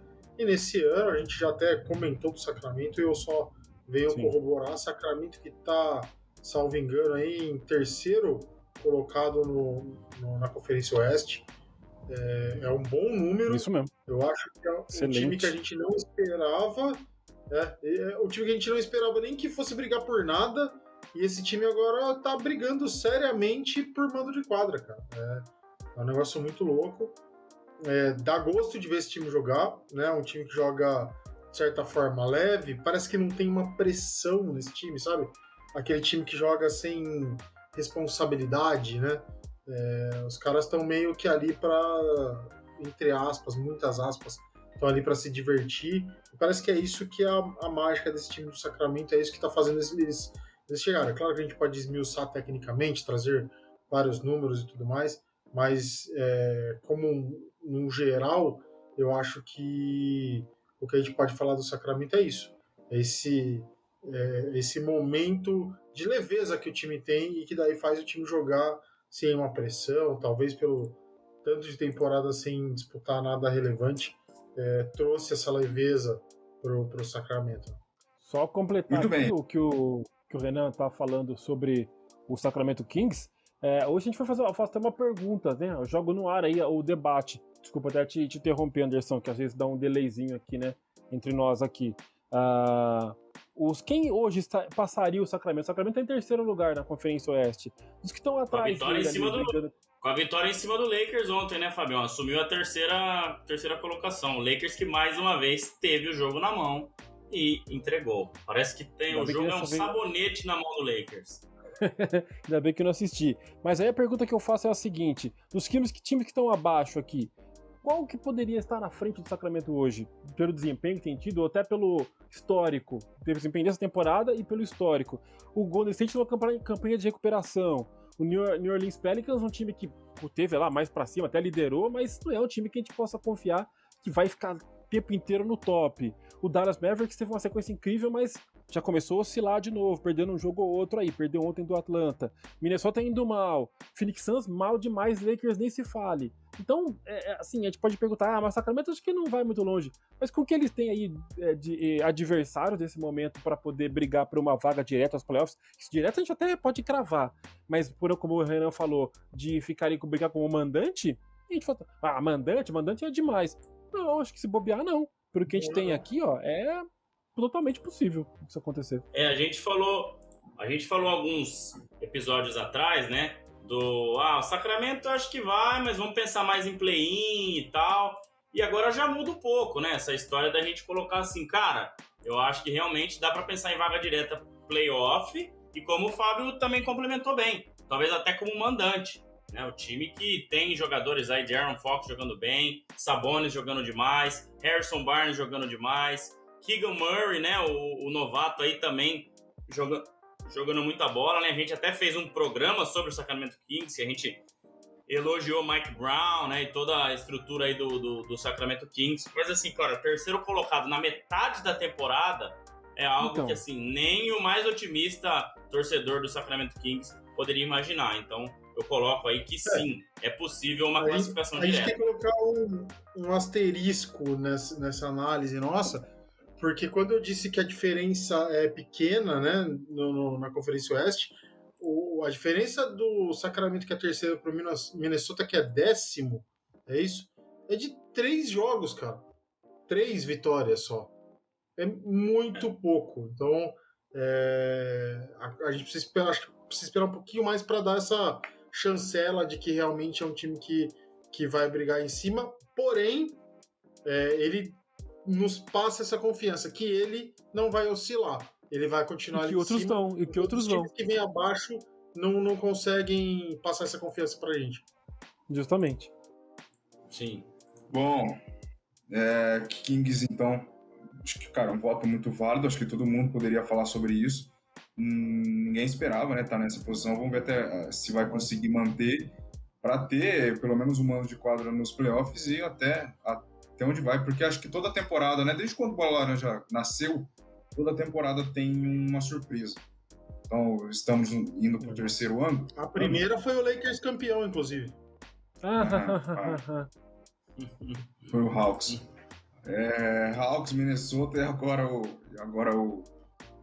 E nesse ano, a gente já até comentou do Sacramento e eu só venho Sim. corroborar. Sacramento que tá, salvo engano, aí em terceiro colocado no, no, na Conferência Oeste. É, é, um bom número. Isso mesmo. Eu acho que é um Excelente. time que a gente não esperava é, é, o time que a gente não esperava nem que fosse brigar por nada. E esse time agora tá brigando seriamente por mando de quadra, cara. É, é um negócio muito louco. É, dá gosto de ver esse time jogar, né? Um time que joga de certa forma leve. Parece que não tem uma pressão nesse time, sabe? Aquele time que joga sem responsabilidade, né? É, os caras estão meio que ali para, entre aspas, muitas aspas, estão ali para se divertir. E parece que é isso que é a, a, mágica desse time do Sacramento, é isso que está fazendo eles, eles chegarem. É claro que a gente pode desmiuçar tecnicamente, trazer vários números e tudo mais, mas é, como no geral, eu acho que o que a gente pode falar do Sacramento é isso. É esse, é, esse momento de leveza que o time tem e que daí faz o time jogar sem uma pressão, talvez pelo tanto de temporada sem disputar nada relevante é, trouxe essa leveza para o Sacramento. Só completar o que o que o Renan está falando sobre o Sacramento Kings. É, hoje a gente vai fazer, fazer uma pergunta, né? Eu jogo no ar aí o debate. Desculpa até te, te interromper, Anderson, que às vezes dá um delayzinho aqui, né? entre nós aqui. Uh, os, quem hoje está, passaria o Sacramento? O Sacramento está em terceiro lugar na Conferência Oeste. Os que estão atrás. Com a vitória, em cima, do, com a vitória em cima do Lakers ontem, né, Fabião? Assumiu a terceira, terceira colocação. O Lakers que mais uma vez teve o jogo na mão e entregou. Parece que tem o jogo é um sabonete na mão do Lakers. <laughs> Ainda bem que eu não assisti. Mas aí a pergunta que eu faço é a seguinte: dos times que times que estão abaixo aqui, qual que poderia estar na frente do Sacramento hoje? Pelo desempenho que tem tido, ou até pelo histórico, pelo desempenho dessa temporada e pelo histórico. O Golden State numa campanha de recuperação. O New Orleans Pelicans, um time que teve lá mais para cima, até liderou, mas não é um time que a gente possa confiar que vai ficar o tempo inteiro no top. O Dallas Mavericks teve uma sequência incrível, mas já começou a oscilar de novo, perdendo um jogo ou outro aí, perdeu ontem do Atlanta. Minnesota indo mal, Phoenix Suns mal demais, Lakers nem se fale. Então, é, é, assim, a gente pode perguntar, ah, mas Sacramento acho que não vai muito longe. Mas com o que eles têm aí é, de é, adversários nesse momento para poder brigar por uma vaga direta aos playoffs, isso direto a gente até pode cravar. Mas, por, como o Renan falou, de ficarem com brigar com o mandante, a gente fala, ah, mandante, mandante é demais. Não, acho que se bobear, não. Porque a gente tem aqui, ó, é totalmente possível isso acontecer. É, a gente falou, a gente falou alguns episódios atrás, né? Do ah, o Sacramento acho que vai, mas vamos pensar mais em play-in e tal. E agora já muda um pouco, né? Essa história da gente colocar assim, cara, eu acho que realmente dá para pensar em vaga direta playoff e como o Fábio também complementou bem, talvez até como mandante. Né, o time que tem jogadores aí de Aaron Fox jogando bem, Sabonis jogando demais, Harrison Barnes jogando demais, Keegan Murray, né, o, o novato aí também jogando, jogando muita bola, né? A gente até fez um programa sobre o Sacramento Kings, que a gente elogiou Mike Brown, né, e toda a estrutura aí do, do, do Sacramento Kings. Mas assim, cara, terceiro colocado na metade da temporada é algo então. que assim nem o mais otimista torcedor do Sacramento Kings poderia imaginar. Então, eu coloco aí que sim, é, é possível uma classificação a direta. A gente tem que colocar um, um asterisco nessa, nessa análise nossa, porque quando eu disse que a diferença é pequena, né, no, no, na Conferência Oeste, o, a diferença do Sacramento, que é terceiro, para o Minnesota, que é décimo, é isso? É de três jogos, cara. Três vitórias só. É muito pouco. Então, é, a, a, gente precisa esperar, acho que precisa esperar um pouquinho mais para dar essa chancela de que realmente é um time que, que vai brigar em cima. Porém, é, ele nos passa essa confiança que ele não vai oscilar. Ele vai continuar e que outros cima, estão e que outros vão. que vem abaixo não, não conseguem passar essa confiança pra gente. Justamente. Sim. Bom, é, Kings então, acho que, cara, um voto muito válido, acho que todo mundo poderia falar sobre isso. Hum, ninguém esperava, né, estar tá nessa posição. Vamos ver até uh, se vai conseguir manter para ter pelo menos um ano de quadra nos playoffs e até, até onde vai, porque acho que toda temporada, né, desde quando o Bola Laranja nasceu, toda temporada tem uma surpresa. Então, estamos indo para o terceiro ano. A primeira foi o Lakers campeão, inclusive. Ah, <laughs> foi o Hawks. É, Hawks, Minnesota e agora o, agora o,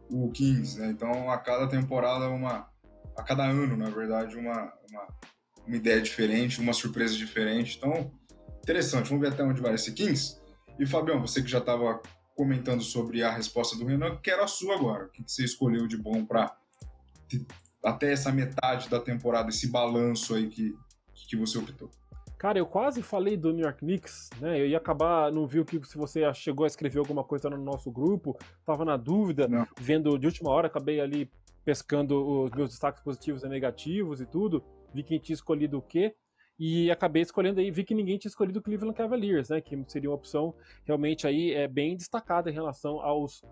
o Kings, né? Então, a cada temporada, uma, a cada ano, na verdade, uma, uma, uma ideia diferente, uma surpresa diferente. Então, interessante. Vamos ver até onde vai esse Kings. E, Fabião, você que já estava comentando sobre a resposta do Renan, quero a sua agora. O que você escolheu de bom para até essa metade da temporada, esse balanço aí que, que você optou? Cara, eu quase falei do New York Knicks, né? Eu ia acabar, não vi o que se você chegou a escrever alguma coisa no nosso grupo, tava na dúvida, não. vendo de última hora, acabei ali pescando os meus destaques positivos e negativos e tudo, vi quem tinha escolhido o quê. E acabei escolhendo aí, vi que ninguém tinha escolhido o Cleveland Cavaliers, né? Que seria uma opção realmente aí é, bem destacada em relação aos,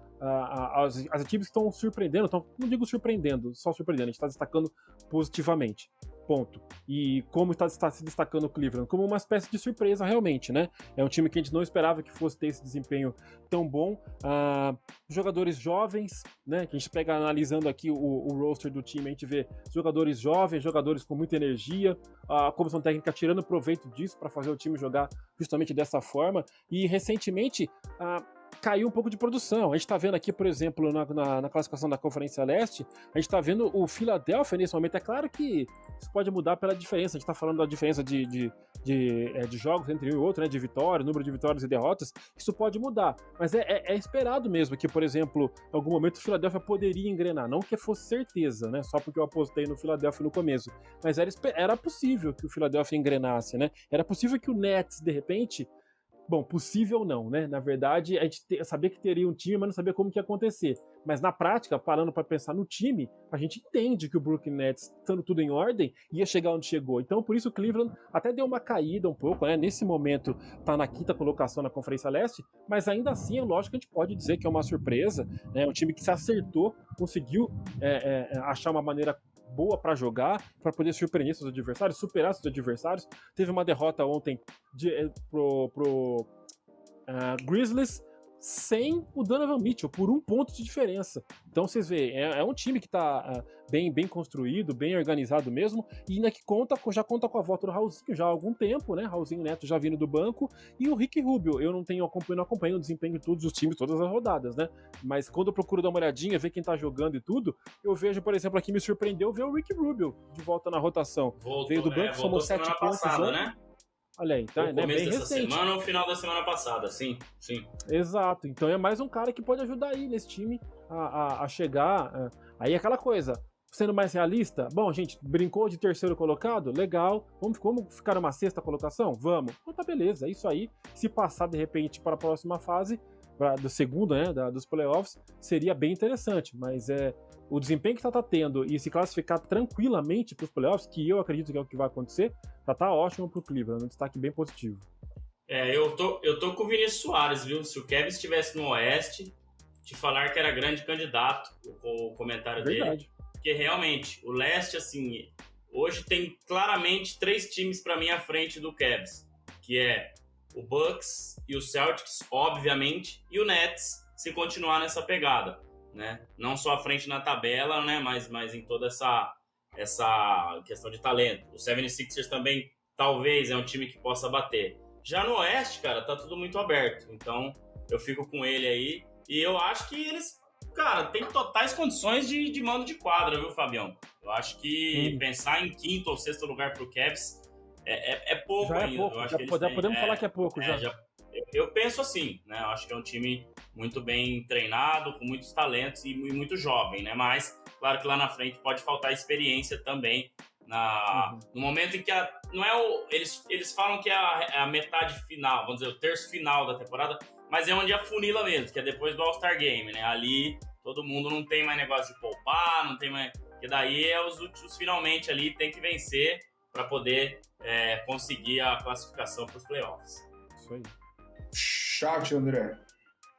as equipes que estão surpreendendo, então, não digo surpreendendo, só surpreendendo, a gente está destacando positivamente. Ponto. E como está, está, se destacando o Cleveland? Como uma espécie de surpresa, realmente, né? É um time que a gente não esperava que fosse ter esse desempenho tão bom. Ah, jogadores jovens, né? Que a gente pega analisando aqui o, o roster do time, a gente vê jogadores jovens, jogadores com muita energia, a comissão técnica tirando proveito disso para fazer o time jogar justamente dessa forma. E recentemente, ah, caiu um pouco de produção. A gente está vendo aqui, por exemplo, na, na, na, classificação da Conferência Leste, a gente está vendo o Philadelphia nesse momento. É claro que isso pode mudar pela diferença. A gente está falando da diferença de, de, de, é, de, jogos entre um e outro, né? De vitórias, número de vitórias e derrotas. Isso pode mudar. Mas é, é, é esperado mesmo que, por exemplo, em algum momento o Philadelphia poderia engrenar. Não que fosse certeza, né? Só porque eu apostei no Philadelphia no começo. Mas era, era possível que o Philadelphia engrenasse, né? Era possível que o Nets, de repente, Bom, possível não, né? Na verdade, a gente te, sabia que teria um time, mas não sabia como que ia acontecer. Mas na prática, parando para pensar no time, a gente entende que o Brooklyn Nets, estando tudo em ordem, ia chegar onde chegou. Então, por isso o Cleveland até deu uma caída um pouco, né? Nesse momento tá na quinta colocação na Conferência Leste, mas ainda assim é lógico que a gente pode dizer que é uma surpresa, né? Um time que se acertou, conseguiu é, é, achar uma maneira boa para jogar, para poder surpreender seus adversários, superar seus adversários. Teve uma derrota ontem de, eh, pro, pro uh, Grizzlies sem o Donovan Mitchell, por um ponto de diferença. Então vocês veem, é, é um time que está uh, bem, bem construído, bem organizado mesmo, e ainda que conta, já conta com a volta do Raulzinho já há algum tempo, né? Raulzinho Neto já vindo do banco, e o Rick Rubio. Eu não tenho acompanho, não acompanho o desempenho de todos os times, todas as rodadas, né? Mas quando eu procuro dar uma olhadinha, ver quem está jogando e tudo, eu vejo, por exemplo, aqui me surpreendeu ver o Rick Rubio de volta na rotação. Voltou, Veio do banco, é, somou sete pontos. Passada, né? Olha aí, tá? No né? bem recente. semana ou final da semana passada, sim, sim. Exato. Então é mais um cara que pode ajudar aí nesse time a, a, a chegar. A... Aí é aquela coisa. Sendo mais realista, bom, gente, brincou de terceiro colocado? Legal. Vamos, vamos ficar uma sexta colocação? Vamos. Então tá beleza, é isso aí. Se passar de repente para a próxima fase, pra, do segundo, né, da, dos playoffs, seria bem interessante. Mas é o desempenho que tá, tá tendo e se classificar tranquilamente para os playoffs, que eu acredito que é o que vai acontecer, tá, tá ótimo pro Cleveland, um destaque bem positivo. É, eu tô, eu tô com o Vinícius Soares, viu? Se o Kevin estivesse no Oeste, te falar que era grande candidato, o, o comentário Verdade. dele. Porque realmente, o Leste, assim, hoje tem claramente três times para mim à frente do Cavs, que é o Bucks e o Celtics, obviamente, e o Nets, se continuar nessa pegada, né? Não só à frente na tabela, né, mas, mas em toda essa essa questão de talento. O 76ers também talvez é um time que possa bater. Já no Oeste, cara, tá tudo muito aberto. Então, eu fico com ele aí e eu acho que eles, cara, tem totais condições de, de mando de quadra, viu, Fabião? Eu acho que hum. pensar em quinto ou sexto lugar pro Cavs é, é, é pouco já é ainda. Pouco. já podemos falar que é pouco já. já eu penso assim, né? Eu acho que é um time muito bem treinado, com muitos talentos e muito jovem, né? Mas, claro que lá na frente pode faltar experiência também. Na, uhum. No momento em que a, não é o, eles, eles falam que é a, é a, metade final, vamos dizer, o terço final da temporada, mas é onde a funila mesmo, que é depois do All-Star Game, né? Ali todo mundo não tem mais negócio de poupar, não tem mais. Que daí é os últimos finalmente ali, tem que vencer para poder é, conseguir a classificação para os playoffs. Isso aí. Chat, André.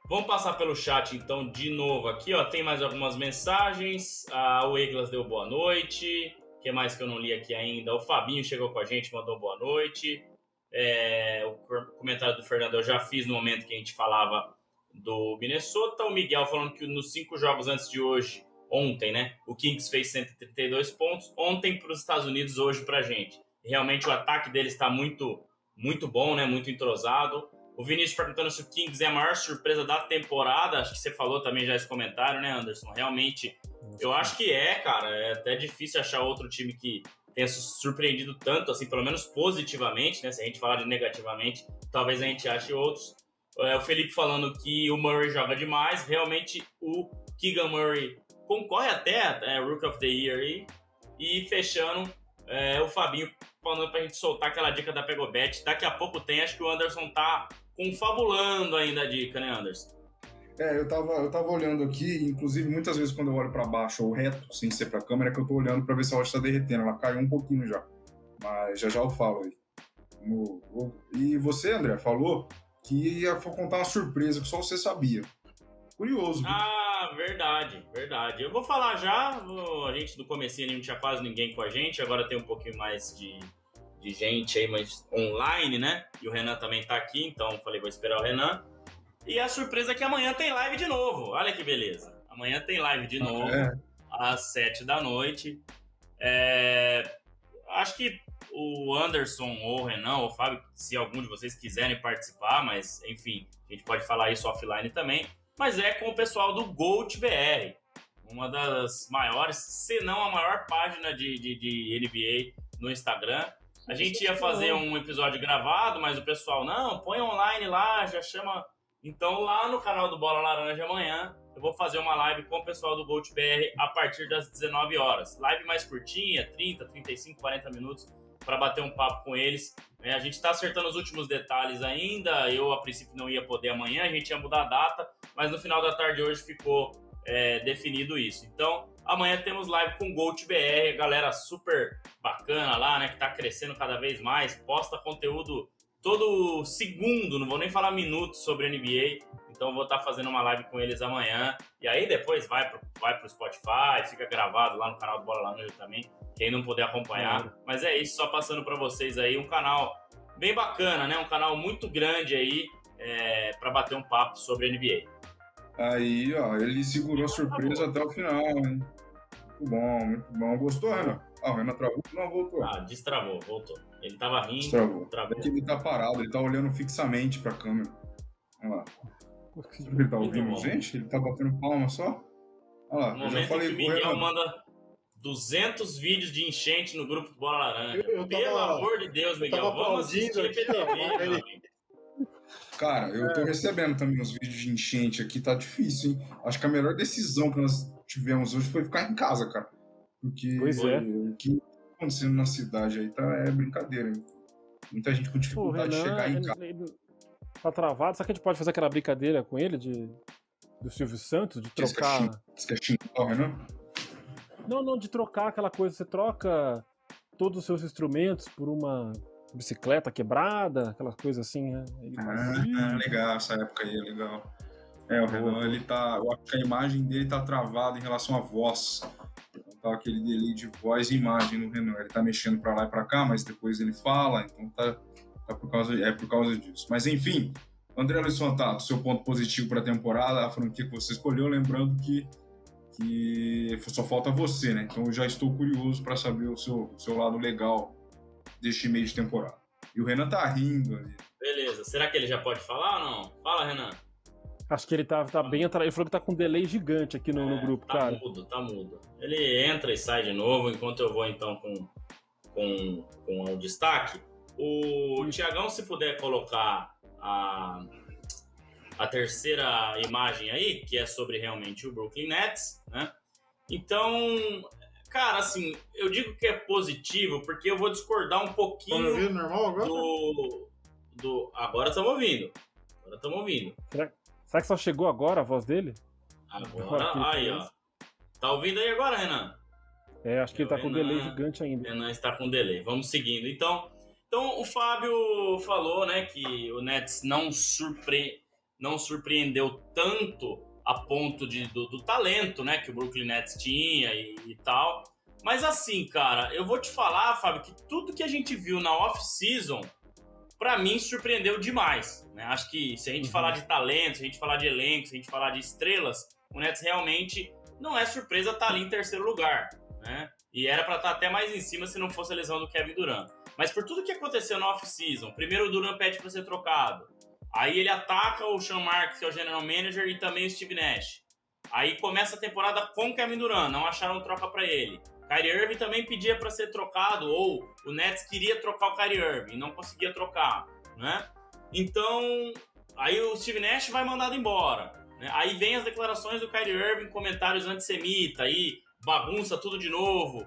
Vamos passar pelo chat então de novo aqui, ó. Tem mais algumas mensagens. Ah, o Eglas deu boa noite. O que mais que eu não li aqui ainda? O Fabinho chegou com a gente, mandou boa noite. É, o comentário do Fernando eu já fiz no momento que a gente falava do Minnesota. O Miguel falando que nos cinco jogos antes de hoje, ontem, né? O Kings fez 132 pontos. Ontem para os Estados Unidos, hoje para a gente. Realmente o ataque dele está muito, muito bom, né? Muito entrosado. O Vinícius perguntando se o Kings é a maior surpresa da temporada. Acho que você falou também já esse comentário, né, Anderson? Realmente, eu acho que é, cara. É até difícil achar outro time que tenha surpreendido tanto, assim, pelo menos positivamente, né? Se a gente falar de negativamente, talvez a gente ache outros. É, o Felipe falando que o Murray joga demais. Realmente, o Keegan Murray concorre até é, Rook of the Year aí. E fechando, é, o Fabinho falando pra gente soltar aquela dica da Pegobet. Daqui a pouco tem, acho que o Anderson tá confabulando ainda a dica, né, Anderson? É, eu tava, eu tava olhando aqui, inclusive muitas vezes quando eu olho para baixo ou reto, sem ser pra câmera, que eu tô olhando para ver se a rocha tá derretendo. Ela caiu um pouquinho já. Mas já já eu falo aí. E você, André, falou que ia contar uma surpresa que só você sabia. Curioso. Ah, verdade, verdade. Eu vou falar já, a gente no comecinho não tinha quase ninguém com a gente, agora tem um pouquinho mais de, de gente aí, mas online, né? E o Renan também tá aqui, então falei, vou esperar o Renan. E a surpresa é que amanhã tem live de novo. Olha que beleza. Amanhã tem live de novo, é. às sete da noite. É... Acho que o Anderson ou o Renan ou o Fábio, se algum de vocês quiserem participar, mas enfim, a gente pode falar isso offline também. Mas é com o pessoal do GoldBR, uma das maiores, se não a maior página de, de, de NBA no Instagram. A gente ia fazer um episódio gravado, mas o pessoal, não, põe online lá, já chama. Então, lá no canal do Bola Laranja amanhã, eu vou fazer uma live com o pessoal do GoldBR a partir das 19 horas. Live mais curtinha, 30, 35, 40 minutos, para bater um papo com eles. É, a gente está acertando os últimos detalhes ainda. Eu, a princípio, não ia poder amanhã, a gente ia mudar a data, mas no final da tarde hoje ficou é, definido isso. Então, amanhã temos live com Gold BR, galera super bacana lá, né? Que tá crescendo cada vez mais, posta conteúdo todo segundo, não vou nem falar minutos sobre NBA. Então vou estar fazendo uma live com eles amanhã. E aí depois vai pro, vai pro Spotify, fica gravado lá no canal do Bola Laranja também, quem não puder acompanhar. Mas é isso, só passando para vocês aí, um canal bem bacana, né? Um canal muito grande aí é, para bater um papo sobre NBA. Aí, ó, ele segurou a surpresa até o final, hein? Muito bom, muito bom. Gostou, Renan? Ah, o Renan travou? Não, voltou. Ah, destravou, voltou. Ele tava rindo, destravou. Travou. É que ele tá parado, ele tá olhando fixamente pra câmera. Olha lá. Ele tá ouvindo gente? Ele tá batendo palma só? Olha lá, no eu já falei que o Miguel manda 200 vídeos de enchente no grupo do Bola Laranja. Eu, eu Pelo tava, amor de Deus, Miguel, vamos assistir PTV. Cara, eu tô recebendo também uns vídeos de enchente aqui, tá difícil, hein? Acho que a melhor decisão que nós tivemos hoje foi ficar em casa, cara. Porque pois é. o que tá acontecendo na cidade aí tá, é brincadeira, hein? Muita gente com dificuldade Pô, Renan, de chegar em casa. Ele tá travado. Será que a gente pode fazer aquela brincadeira com ele de, do Silvio Santos, de trocar. Esquechinho, Renan? Não, não, de trocar aquela coisa. Você troca todos os seus instrumentos por uma bicicleta quebrada, aquelas coisas assim, né? Ah, legal, essa época aí é legal. É, o Renan, ele tá. Eu acho que a imagem dele tá travada em relação à voz. Então tá aquele delay de voz e imagem no Renan. Ele tá mexendo pra lá e pra cá, mas depois ele fala, então tá, tá por causa, é por causa disso. Mas enfim, André Luiz Fantato, seu ponto positivo para a temporada, a franquia que você escolheu, lembrando que, que só falta você, né? Então eu já estou curioso para saber o seu, o seu lado legal deste meio de temporada. E o Renan tá rindo ali. Beleza. Será que ele já pode falar ou não? Fala, Renan. Acho que ele tá, tá bem atrás. Ele falou que tá com um delay gigante aqui no, é, no grupo, tá cara. Tá mudo, tá mudo. Ele entra e sai de novo, enquanto eu vou então com, com, com o destaque. O Tiagão, se puder colocar a, a terceira imagem aí, que é sobre realmente o Brooklyn Nets, né? Então, Cara, assim, eu digo que é positivo porque eu vou discordar um pouquinho. Ouvindo normal agora? Do, do... Agora estamos ouvindo. Agora estamos ouvindo. Será, será, que só chegou agora a voz dele? Agora, aí, ó. Tá ouvindo aí agora, Renan? É, acho que ele tá Renan, com delay gigante ainda. Renan está com delay. Vamos seguindo. Então, então o Fábio falou, né, que o Nets não, surpre... não surpreendeu tanto a ponto de, do, do, talento, né, que o Brooklyn Nets tinha e, e, tal. Mas assim, cara, eu vou te falar, Fábio, que tudo que a gente viu na off-season, para mim, surpreendeu demais. Né? Acho que se a gente uhum. falar de talento, se a gente falar de elenco, se a gente falar de estrelas, o Nets realmente não é surpresa estar tá ali em terceiro lugar, né? E era para estar tá até mais em cima se não fosse a lesão do Kevin Durant. Mas por tudo que aconteceu na off-season, primeiro o Durant pede para ser trocado, Aí ele ataca o Sean Marks, que é o general manager, e também o Steve Nash. Aí começa a temporada com Kevin Durant, não acharam troca para ele. Kyrie Irving também pedia para ser trocado, ou o Nets queria trocar o Kyrie Irving, não conseguia trocar, né? Então, aí o Steve Nash vai mandado embora. Né? Aí vem as declarações do Kyrie Irving, comentários antissemitas, aí bagunça tudo de novo.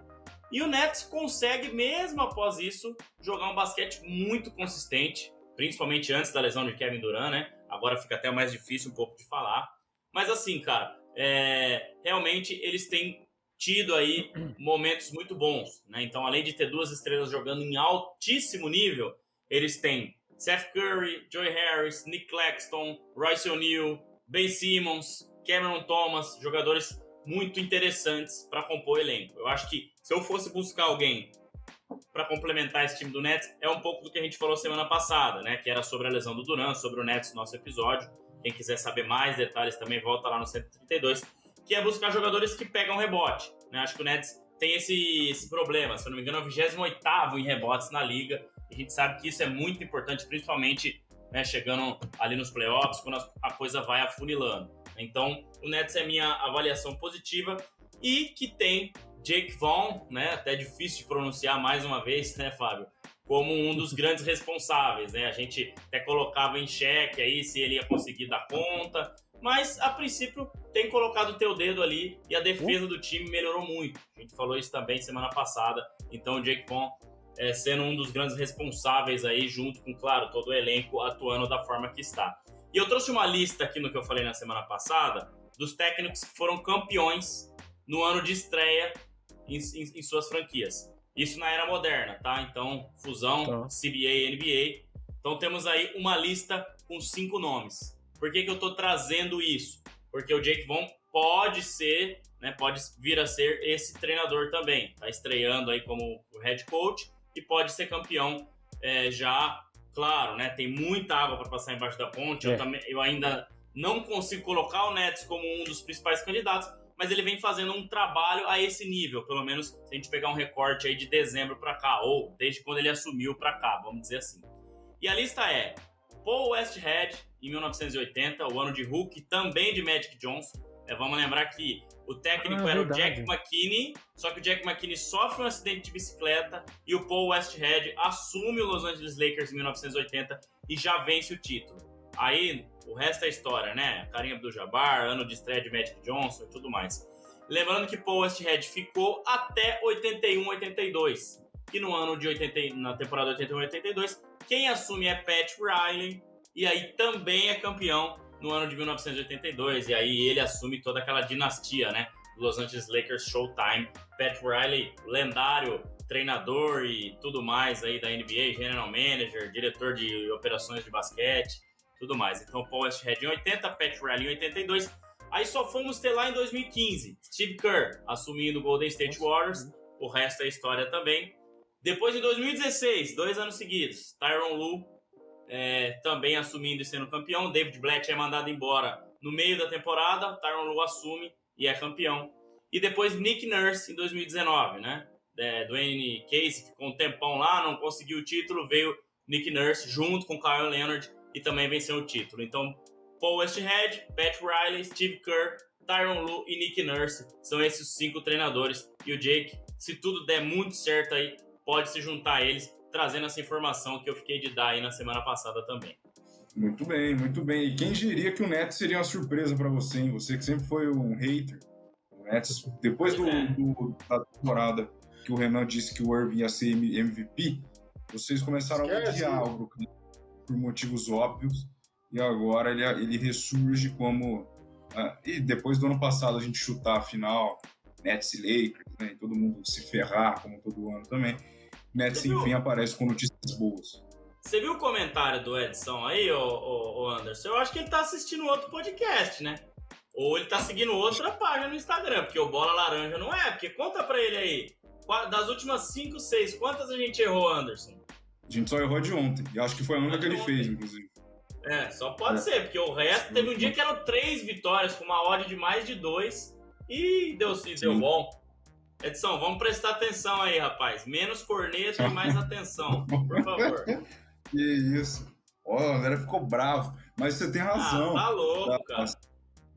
E o Nets consegue, mesmo após isso, jogar um basquete muito consistente principalmente antes da lesão de Kevin Durant, né? Agora fica até mais difícil um pouco de falar. Mas assim, cara, é, realmente eles têm tido aí <clears throat> momentos muito bons, né? Então, além de ter duas estrelas jogando em altíssimo nível, eles têm Seth Curry, Joy Harris, Nick Claxton, Royce O'Neal, Ben Simmons, Cameron Thomas, jogadores muito interessantes para compor o elenco. Eu acho que se eu fosse buscar alguém para complementar esse time do Nets é um pouco do que a gente falou semana passada, né? Que era sobre a lesão do Duran, sobre o Nets, nosso episódio. Quem quiser saber mais detalhes também volta lá no 132, que é buscar jogadores que pegam rebote. Né? Acho que o Nets tem esse, esse problema. Se eu não me engano, é o 28 em rebotes na liga. A gente sabe que isso é muito importante, principalmente né, chegando ali nos playoffs, quando a coisa vai afunilando. Então, o Nets é minha avaliação positiva e que tem Jake Vaughn, né, até difícil de pronunciar mais uma vez, né, Fábio? Como um dos grandes responsáveis, né? A gente até colocava em xeque aí se ele ia conseguir dar conta, mas a princípio tem colocado o teu dedo ali e a defesa do time melhorou muito. A gente falou isso também semana passada. Então o Jake Vaughn é, sendo um dos grandes responsáveis aí, junto com, claro, todo o elenco atuando da forma que está. E eu trouxe uma lista aqui no que eu falei na semana passada dos técnicos que foram campeões no ano de estreia em, em, em suas franquias. Isso na era moderna, tá? Então, fusão, tá. CBA e NBA. Então temos aí uma lista com cinco nomes. Por que, que eu estou trazendo isso? Porque o Jake Vaughn pode ser, né, pode vir a ser esse treinador também. Está estreando aí como head coach e pode ser campeão é, já. Claro, né? Tem muita água para passar embaixo da ponte. É. Eu, também, eu ainda não consigo colocar o Nets como um dos principais candidatos, mas ele vem fazendo um trabalho a esse nível, pelo menos se a gente pegar um recorte aí de dezembro para cá, ou desde quando ele assumiu para cá, vamos dizer assim. E a lista é Paul Westhead, em 1980, o ano de Hulk, também de Magic Johnson. É, vamos lembrar que o técnico ah, era verdade. o Jack McKinney, só que o Jack McKinney sofre um acidente de bicicleta e o Paul Westhead assume o Los Angeles Lakers em 1980 e já vence o título. Aí o resto é história, né? Karim Abdul-Jabbar, ano de estreia de Magic Johnson e tudo mais. Lembrando que Paul Westhead ficou até 81-82, que no ano de 80, na temporada 81-82, quem assume é Pat Riley, e aí também é campeão no ano de 1982, e aí ele assume toda aquela dinastia, né? Los Angeles Lakers Showtime. Pat Riley, lendário treinador e tudo mais aí da NBA, general manager, diretor de operações de basquete, tudo mais. Então, Paul Westhead em 80, Pat Riley em 82. Aí só fomos ter lá em 2015, Steve Kerr assumindo o Golden State Warriors, o resto é história também. Depois, em 2016, dois anos seguidos, Tyron Lue é, também assumindo e sendo campeão. David Blatt é mandado embora no meio da temporada, Tyron Lue assume e é campeão. E depois Nick Nurse em 2019, né? É, Dwayne Casey ficou um tempão lá, não conseguiu o título, veio Nick Nurse junto com Kyle Leonard e também venceu o título. Então, Paul Westhead, Pat Riley, Steve Kerr, Tyron Lue e Nick Nurse são esses cinco treinadores. E o Jake, se tudo der muito certo aí, pode se juntar a eles trazendo essa informação que eu fiquei de dar aí na semana passada também. Muito bem, muito bem. E quem diria que o Nets seria uma surpresa para você, hein? Você que sempre foi um hater. O Nets, depois do, é. do, da temporada que o Renan disse que o Irving ia ser MVP, vocês começaram Esquece. a odiar o Brooklyn por motivos óbvios. E agora ele, ele ressurge como. Uh, e depois do ano passado a gente chutar a final, Nets e Lakers, né? E todo mundo se ferrar, como todo ano também. Nets, enfim, viu? aparece com notícias boas. Você viu o comentário do Edson aí, ô, ô, ô, Anderson? Eu acho que ele tá assistindo outro podcast, né? Ou ele tá seguindo outra página no Instagram, porque o Bola Laranja não é. Porque conta pra ele aí. Das últimas 5, 6, quantas a gente errou, Anderson? A gente só errou de ontem. E acho que foi a única que ele fez, inclusive. É, só pode é. ser, porque o resto teve um dia que eram três vitórias, com uma odd de mais de dois, e deu, deu bom. Edson, vamos prestar atenção aí, rapaz. Menos corneta e mais atenção, por favor. <laughs> Que isso. Ó, oh, a galera ficou bravo. Mas você tem razão. Ah, tá louco, cara.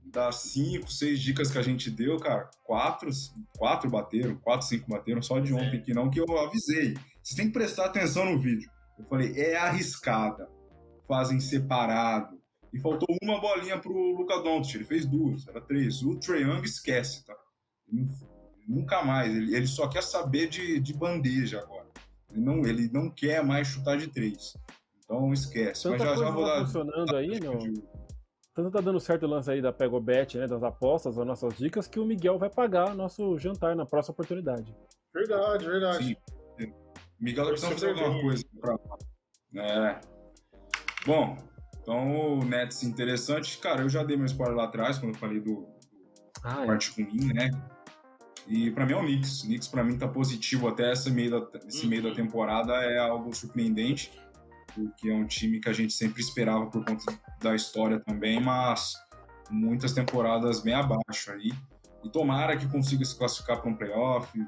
Das cinco, seis dicas que a gente deu, cara, quatro, quatro bateram, quatro, cinco bateram, só de ontem que não, que eu avisei. Você tem que prestar atenção no vídeo. Eu falei, é arriscada. Fazem separado. E faltou uma bolinha pro Luca Doncic, ele fez duas, era três. O Trae Young esquece, tá? Nunca mais. Ele, ele só quer saber de, de bandeja agora. Ele não, ele não quer mais chutar de três. Então esquece. Tanta Mas já, já vou tá dar. funcionando aí, não? Tanto tá dando certo o lance aí da Pegobet, né? Das apostas, das nossas dicas, que o Miguel vai pagar nosso jantar na próxima oportunidade. Verdade, verdade. Sim. Miguel precisa fazer alguma coisa pra. É. Bom, então o Nets interessante. Cara, eu já dei meu spoiler lá atrás, quando eu falei do, do ah, parte é. ruim, né? E para mim é o Knicks. O Knicks para mim tá positivo até esse meio da, esse meio da uhum. temporada é algo surpreendente, porque é um time que a gente sempre esperava por conta da história também, mas muitas temporadas bem abaixo aí. E tomara que consiga se classificar para um playoff,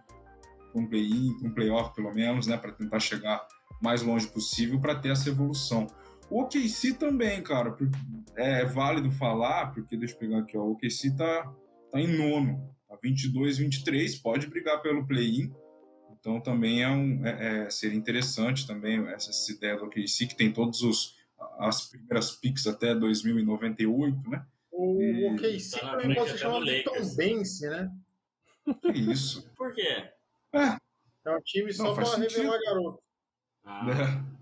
um play-in, um playoff pelo menos, né, para tentar chegar mais longe possível para ter essa evolução. O OKC também, cara, é válido falar, porque deixa eu pegar aqui, ó, o OKC tá, tá em nono, tá 22, 23, pode brigar pelo play-in, então também é um, é, é, seria interessante também essa, essa ideia do OKC, que tem todos os as primeiras picks até 2098, né? O e... OKC tá também pode ser chamado de Tom Bense, né? Que isso? Por quê? É, é um time só para revelar garoto. Ah. É.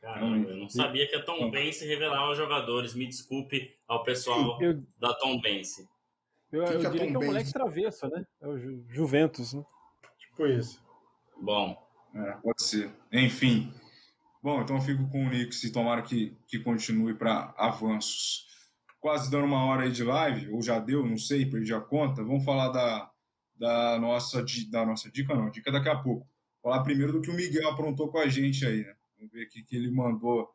Caramba, eu não sabia que a Tom Bense revelava os jogadores. Me desculpe ao pessoal eu, da Tom Bense. Eu, eu, eu diria que é o moleque travesso, né? É o Ju Juventus, né? Tipo isso. Bom. É, pode ser. Enfim. Bom, então eu fico com o Knicks e tomara que, que continue para avanços. Quase dando uma hora aí de live, ou já deu, não sei, perdi a conta. Vamos falar da, da, nossa, da nossa dica, não, dica daqui a pouco. Falar primeiro do que o Miguel aprontou com a gente aí, né? Vamos ver aqui que ele mandou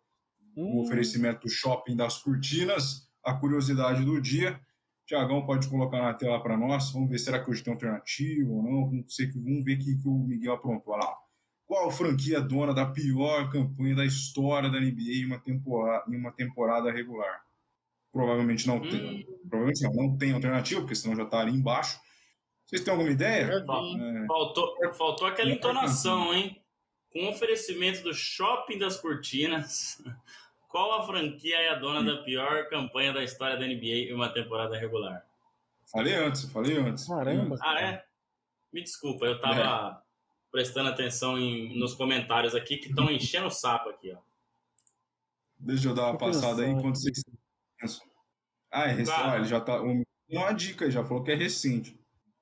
hum. o oferecimento do Shopping das Cortinas, a curiosidade do dia. Tiagão pode colocar na tela para nós. Vamos ver será que hoje tem alternativa ou não. Vamos, ver, vamos ver o que, que o Miguel aprontou. Olha lá. Qual franquia dona da pior campanha da história da NBA em uma temporada, em uma temporada regular? Provavelmente não tem. Hum. Provavelmente não, não tem alternativa, porque senão já está ali embaixo. Vocês têm alguma ideia? É. Faltou, faltou aquela entonação, hein? Com oferecimento do Shopping das Cortinas, qual a franquia é a dona da pior campanha da história da NBA em uma temporada regular? Falei antes, falei antes. Caramba. Ah, é? Me desculpa, eu tava é. prestando atenção em, nos comentários aqui que estão enchendo o saco aqui, ó. Deixa eu dar uma passada aí enquanto vocês. Ah, é recente. Ah, ele já tá. Uma dica, já falou que é recente.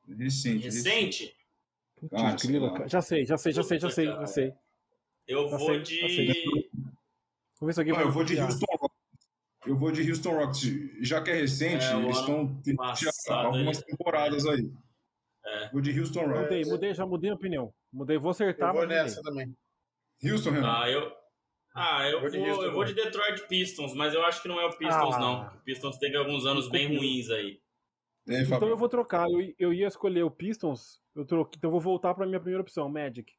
Recente. Recente? Ah, já sei, já sei, já sei, já sei, já sei. Eu já vou sei, de. Vamos ver se alguém ah, eu vou de Houston Rockets. Eu vou de Houston Rockets. Já que é recente, é, eles estão algumas aí. temporadas aí. É. Vou de Houston Rockets. Mudei, mudei, já mudei a opinião. Mudei, vou acertar. Eu vou nessa também. Houston, Renan. Ah, eu, ah, eu, vou, vou eu vou de Detroit Pistons, mas eu acho que não é o Pistons, ah. não. O Pistons teve alguns anos bem ruins aí. aí então eu vou trocar. Eu, eu ia escolher o Pistons, eu troquei, então eu vou voltar para minha primeira opção, Magic.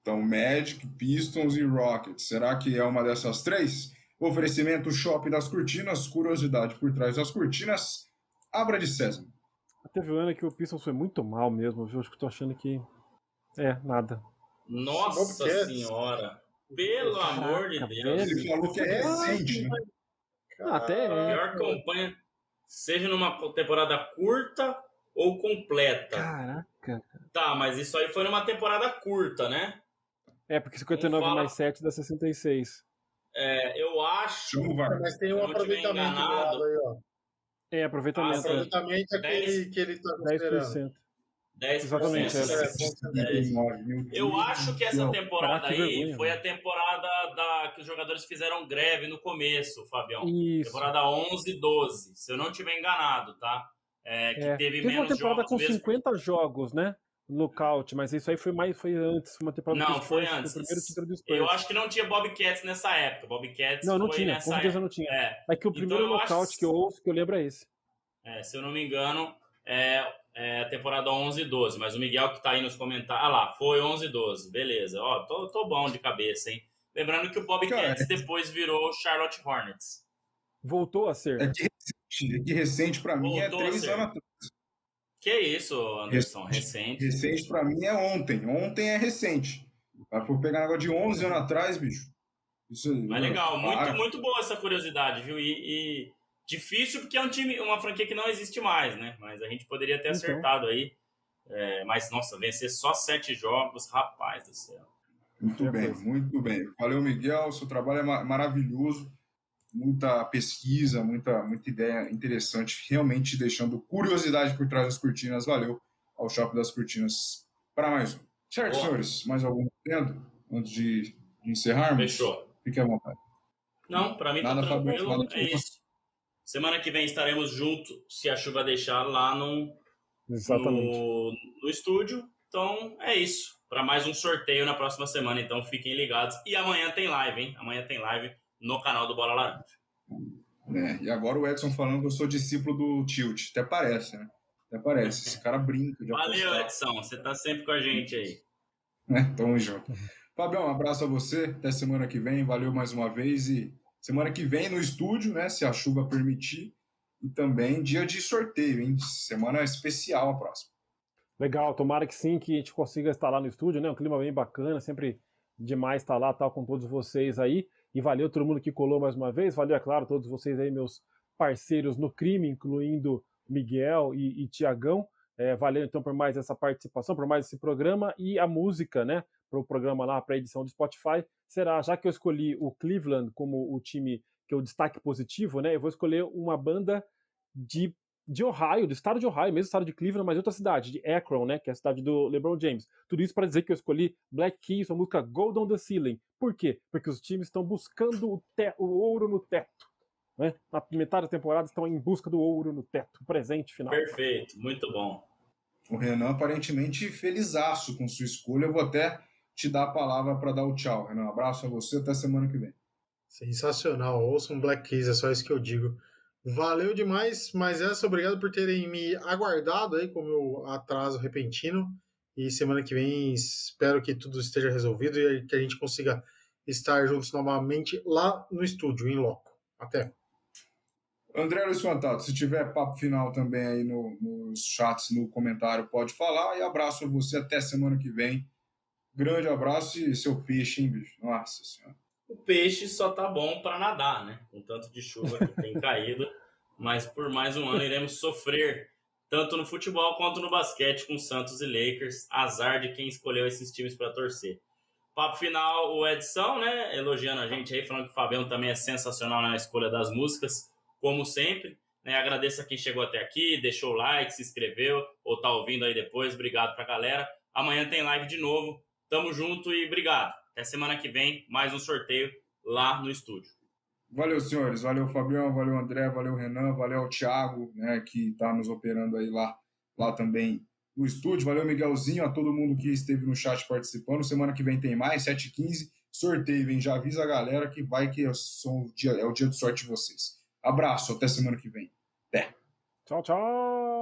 Então, Magic, Pistons e Rockets. Será que é uma dessas três? Oferecimento Shopping das Cortinas, curiosidade por trás das cortinas. Abra de César. Teve um ano que o Pistons foi muito mal mesmo, viu? Acho que tô achando que. É, nada. Nossa senhora! Pelo Caraca, amor de Deus! Ele falou que é recente, né? Ah, até é. Pior campanha, seja numa temporada curta ou completa. Caraca. Tá, mas isso aí foi numa temporada curta, né? É, porque 59 fala... mais 7 dá 66. É, eu acho. Mas tem um aproveitamento do lado aí, ó. É, aproveitamento. Ah, aproveitamento é aquele que ele tá considerando. 10%. 10%. Exatamente. É. Eu acho que essa temporada aí foi a temporada da, que os jogadores fizeram greve no começo, Fabião. Isso. Temporada 11 12, se eu não estiver enganado, tá? É, que é. teve, teve menos uma temporada jogos com 50 mesmo. jogos, né? Lookout, mas isso aí foi mais foi antes, uma temporada Não, foi antes. Foi primeiro título do Spurs. Eu acho que não tinha Bobcats nessa época. Bobcats Não, não tinha, com certeza não tinha. É, é que o então primeiro lookout acho... que eu ouço, que eu lembro é esse. É, se eu não me engano, é, é a temporada 11 e 12, mas o Miguel que tá aí nos comentários, ah lá, foi 11 e 12, beleza. Ó, tô, tô bom de cabeça, hein? Lembrando que o Bobcats depois virou Charlotte Hornets. Voltou a ser. É de recente, é de recente para mim é três anos atrás. Que isso, Anderson? Recente. Recente para mim é ontem. Ontem é recente. Ela foi pegar negócio de 11 anos atrás, bicho. Isso, Mas legal, muito, ah, muito boa essa curiosidade, viu? E, e, difícil porque é um time, uma franquia que não existe mais, né? Mas a gente poderia ter então. acertado aí. É, mas, nossa, vencer só sete jogos, rapaz do céu. Muito bem, muito bem. Valeu, Miguel. Seu trabalho é maravilhoso muita pesquisa, muita, muita ideia interessante, realmente deixando curiosidade por trás das cortinas. Valeu ao Shopping das Cortinas para mais um. Certo, Boa. senhores? Mais algum tendo antes de, de encerrarmos? Fechou. Fique à vontade. Não, para mim tá nada tá tranquilo. Nada é isso. Semana que vem estaremos juntos, se a chuva deixar, lá no, no, no estúdio. Então, é isso. Para mais um sorteio na próxima semana. Então, fiquem ligados. E amanhã tem live, hein? Amanhã tem live no canal do Bola Laranja. É, e agora o Edson falando que eu sou discípulo do Tilt. Até parece, né? Até parece. Esse cara brinca. Valeu, apostar. Edson. Você tá sempre com a gente aí. Né? Tamo junto. Fabião, um abraço a você. Até semana que vem. Valeu mais uma vez. E semana que vem no estúdio, né? Se a chuva permitir. E também dia de sorteio, hein? Semana especial a próxima. Legal, tomara que sim, que a gente consiga estar lá no estúdio, né? Um clima bem bacana, sempre demais estar lá, tal, com todos vocês aí. E valeu todo mundo que colou mais uma vez. Valeu, é claro, todos vocês aí, meus parceiros no crime, incluindo Miguel e, e Tiagão. É, valeu então por mais essa participação, por mais esse programa e a música, né? Para o programa lá, para a edição do Spotify, será, já que eu escolhi o Cleveland como o time que eu destaque positivo, né? Eu vou escolher uma banda de, de Ohio, do estado de Ohio, mesmo estado de Cleveland, mas outra cidade, de Akron, né? Que é a cidade do LeBron James. Tudo isso para dizer que eu escolhi Black Keys, a música Gold on the Ceiling. Por quê? Porque os times estão buscando o, te o ouro no teto. Né? Na metade da temporada estão em busca do ouro no teto, presente final. Perfeito, muito bom o Renan aparentemente felizaço com sua escolha. Eu vou até te dar a palavra para dar o tchau, Renan. Um abraço a você, até semana que vem. Sensacional, ouça um Black Keys, é só isso que eu digo. Valeu demais, mas essa, obrigado por terem me aguardado aí com o meu atraso repentino. E semana que vem espero que tudo esteja resolvido e que a gente consiga estar juntos novamente lá no estúdio, em loco. Até! André Luiz Fantato, se tiver papo final também aí no, nos chats, no comentário, pode falar. E abraço a você até semana que vem. Grande abraço e seu peixe, hein, bicho? Nossa Senhora. O peixe só tá bom para nadar, né? Com tanto de chuva que tem <laughs> caído. Mas por mais um ano iremos sofrer, tanto no futebol quanto no basquete, com Santos e Lakers. Azar de quem escolheu esses times para torcer. Papo final, o Edição, né? Elogiando a gente aí, falando que o Fabiano também é sensacional na escolha das músicas como sempre. Né? Agradeço a quem chegou até aqui, deixou o like, se inscreveu ou está ouvindo aí depois. Obrigado para a galera. Amanhã tem live de novo. Tamo junto e obrigado. Até semana que vem, mais um sorteio lá no estúdio. Valeu, senhores. Valeu, Fabião. Valeu, André. Valeu, Renan. Valeu, Thiago, né, que está nos operando aí lá, lá também no estúdio. Valeu, Miguelzinho, a todo mundo que esteve no chat participando. Semana que vem tem mais, 7h15. Sorteio, hein? Já avisa a galera que vai que é o dia, é o dia de sorte de vocês. Abraço, até semana que vem. Até. Tchau, tchau.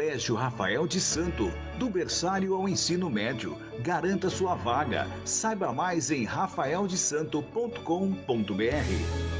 Colégio Rafael de Santo, do berçário ao ensino médio. Garanta sua vaga. Saiba mais em rafaeldesanto.com.br.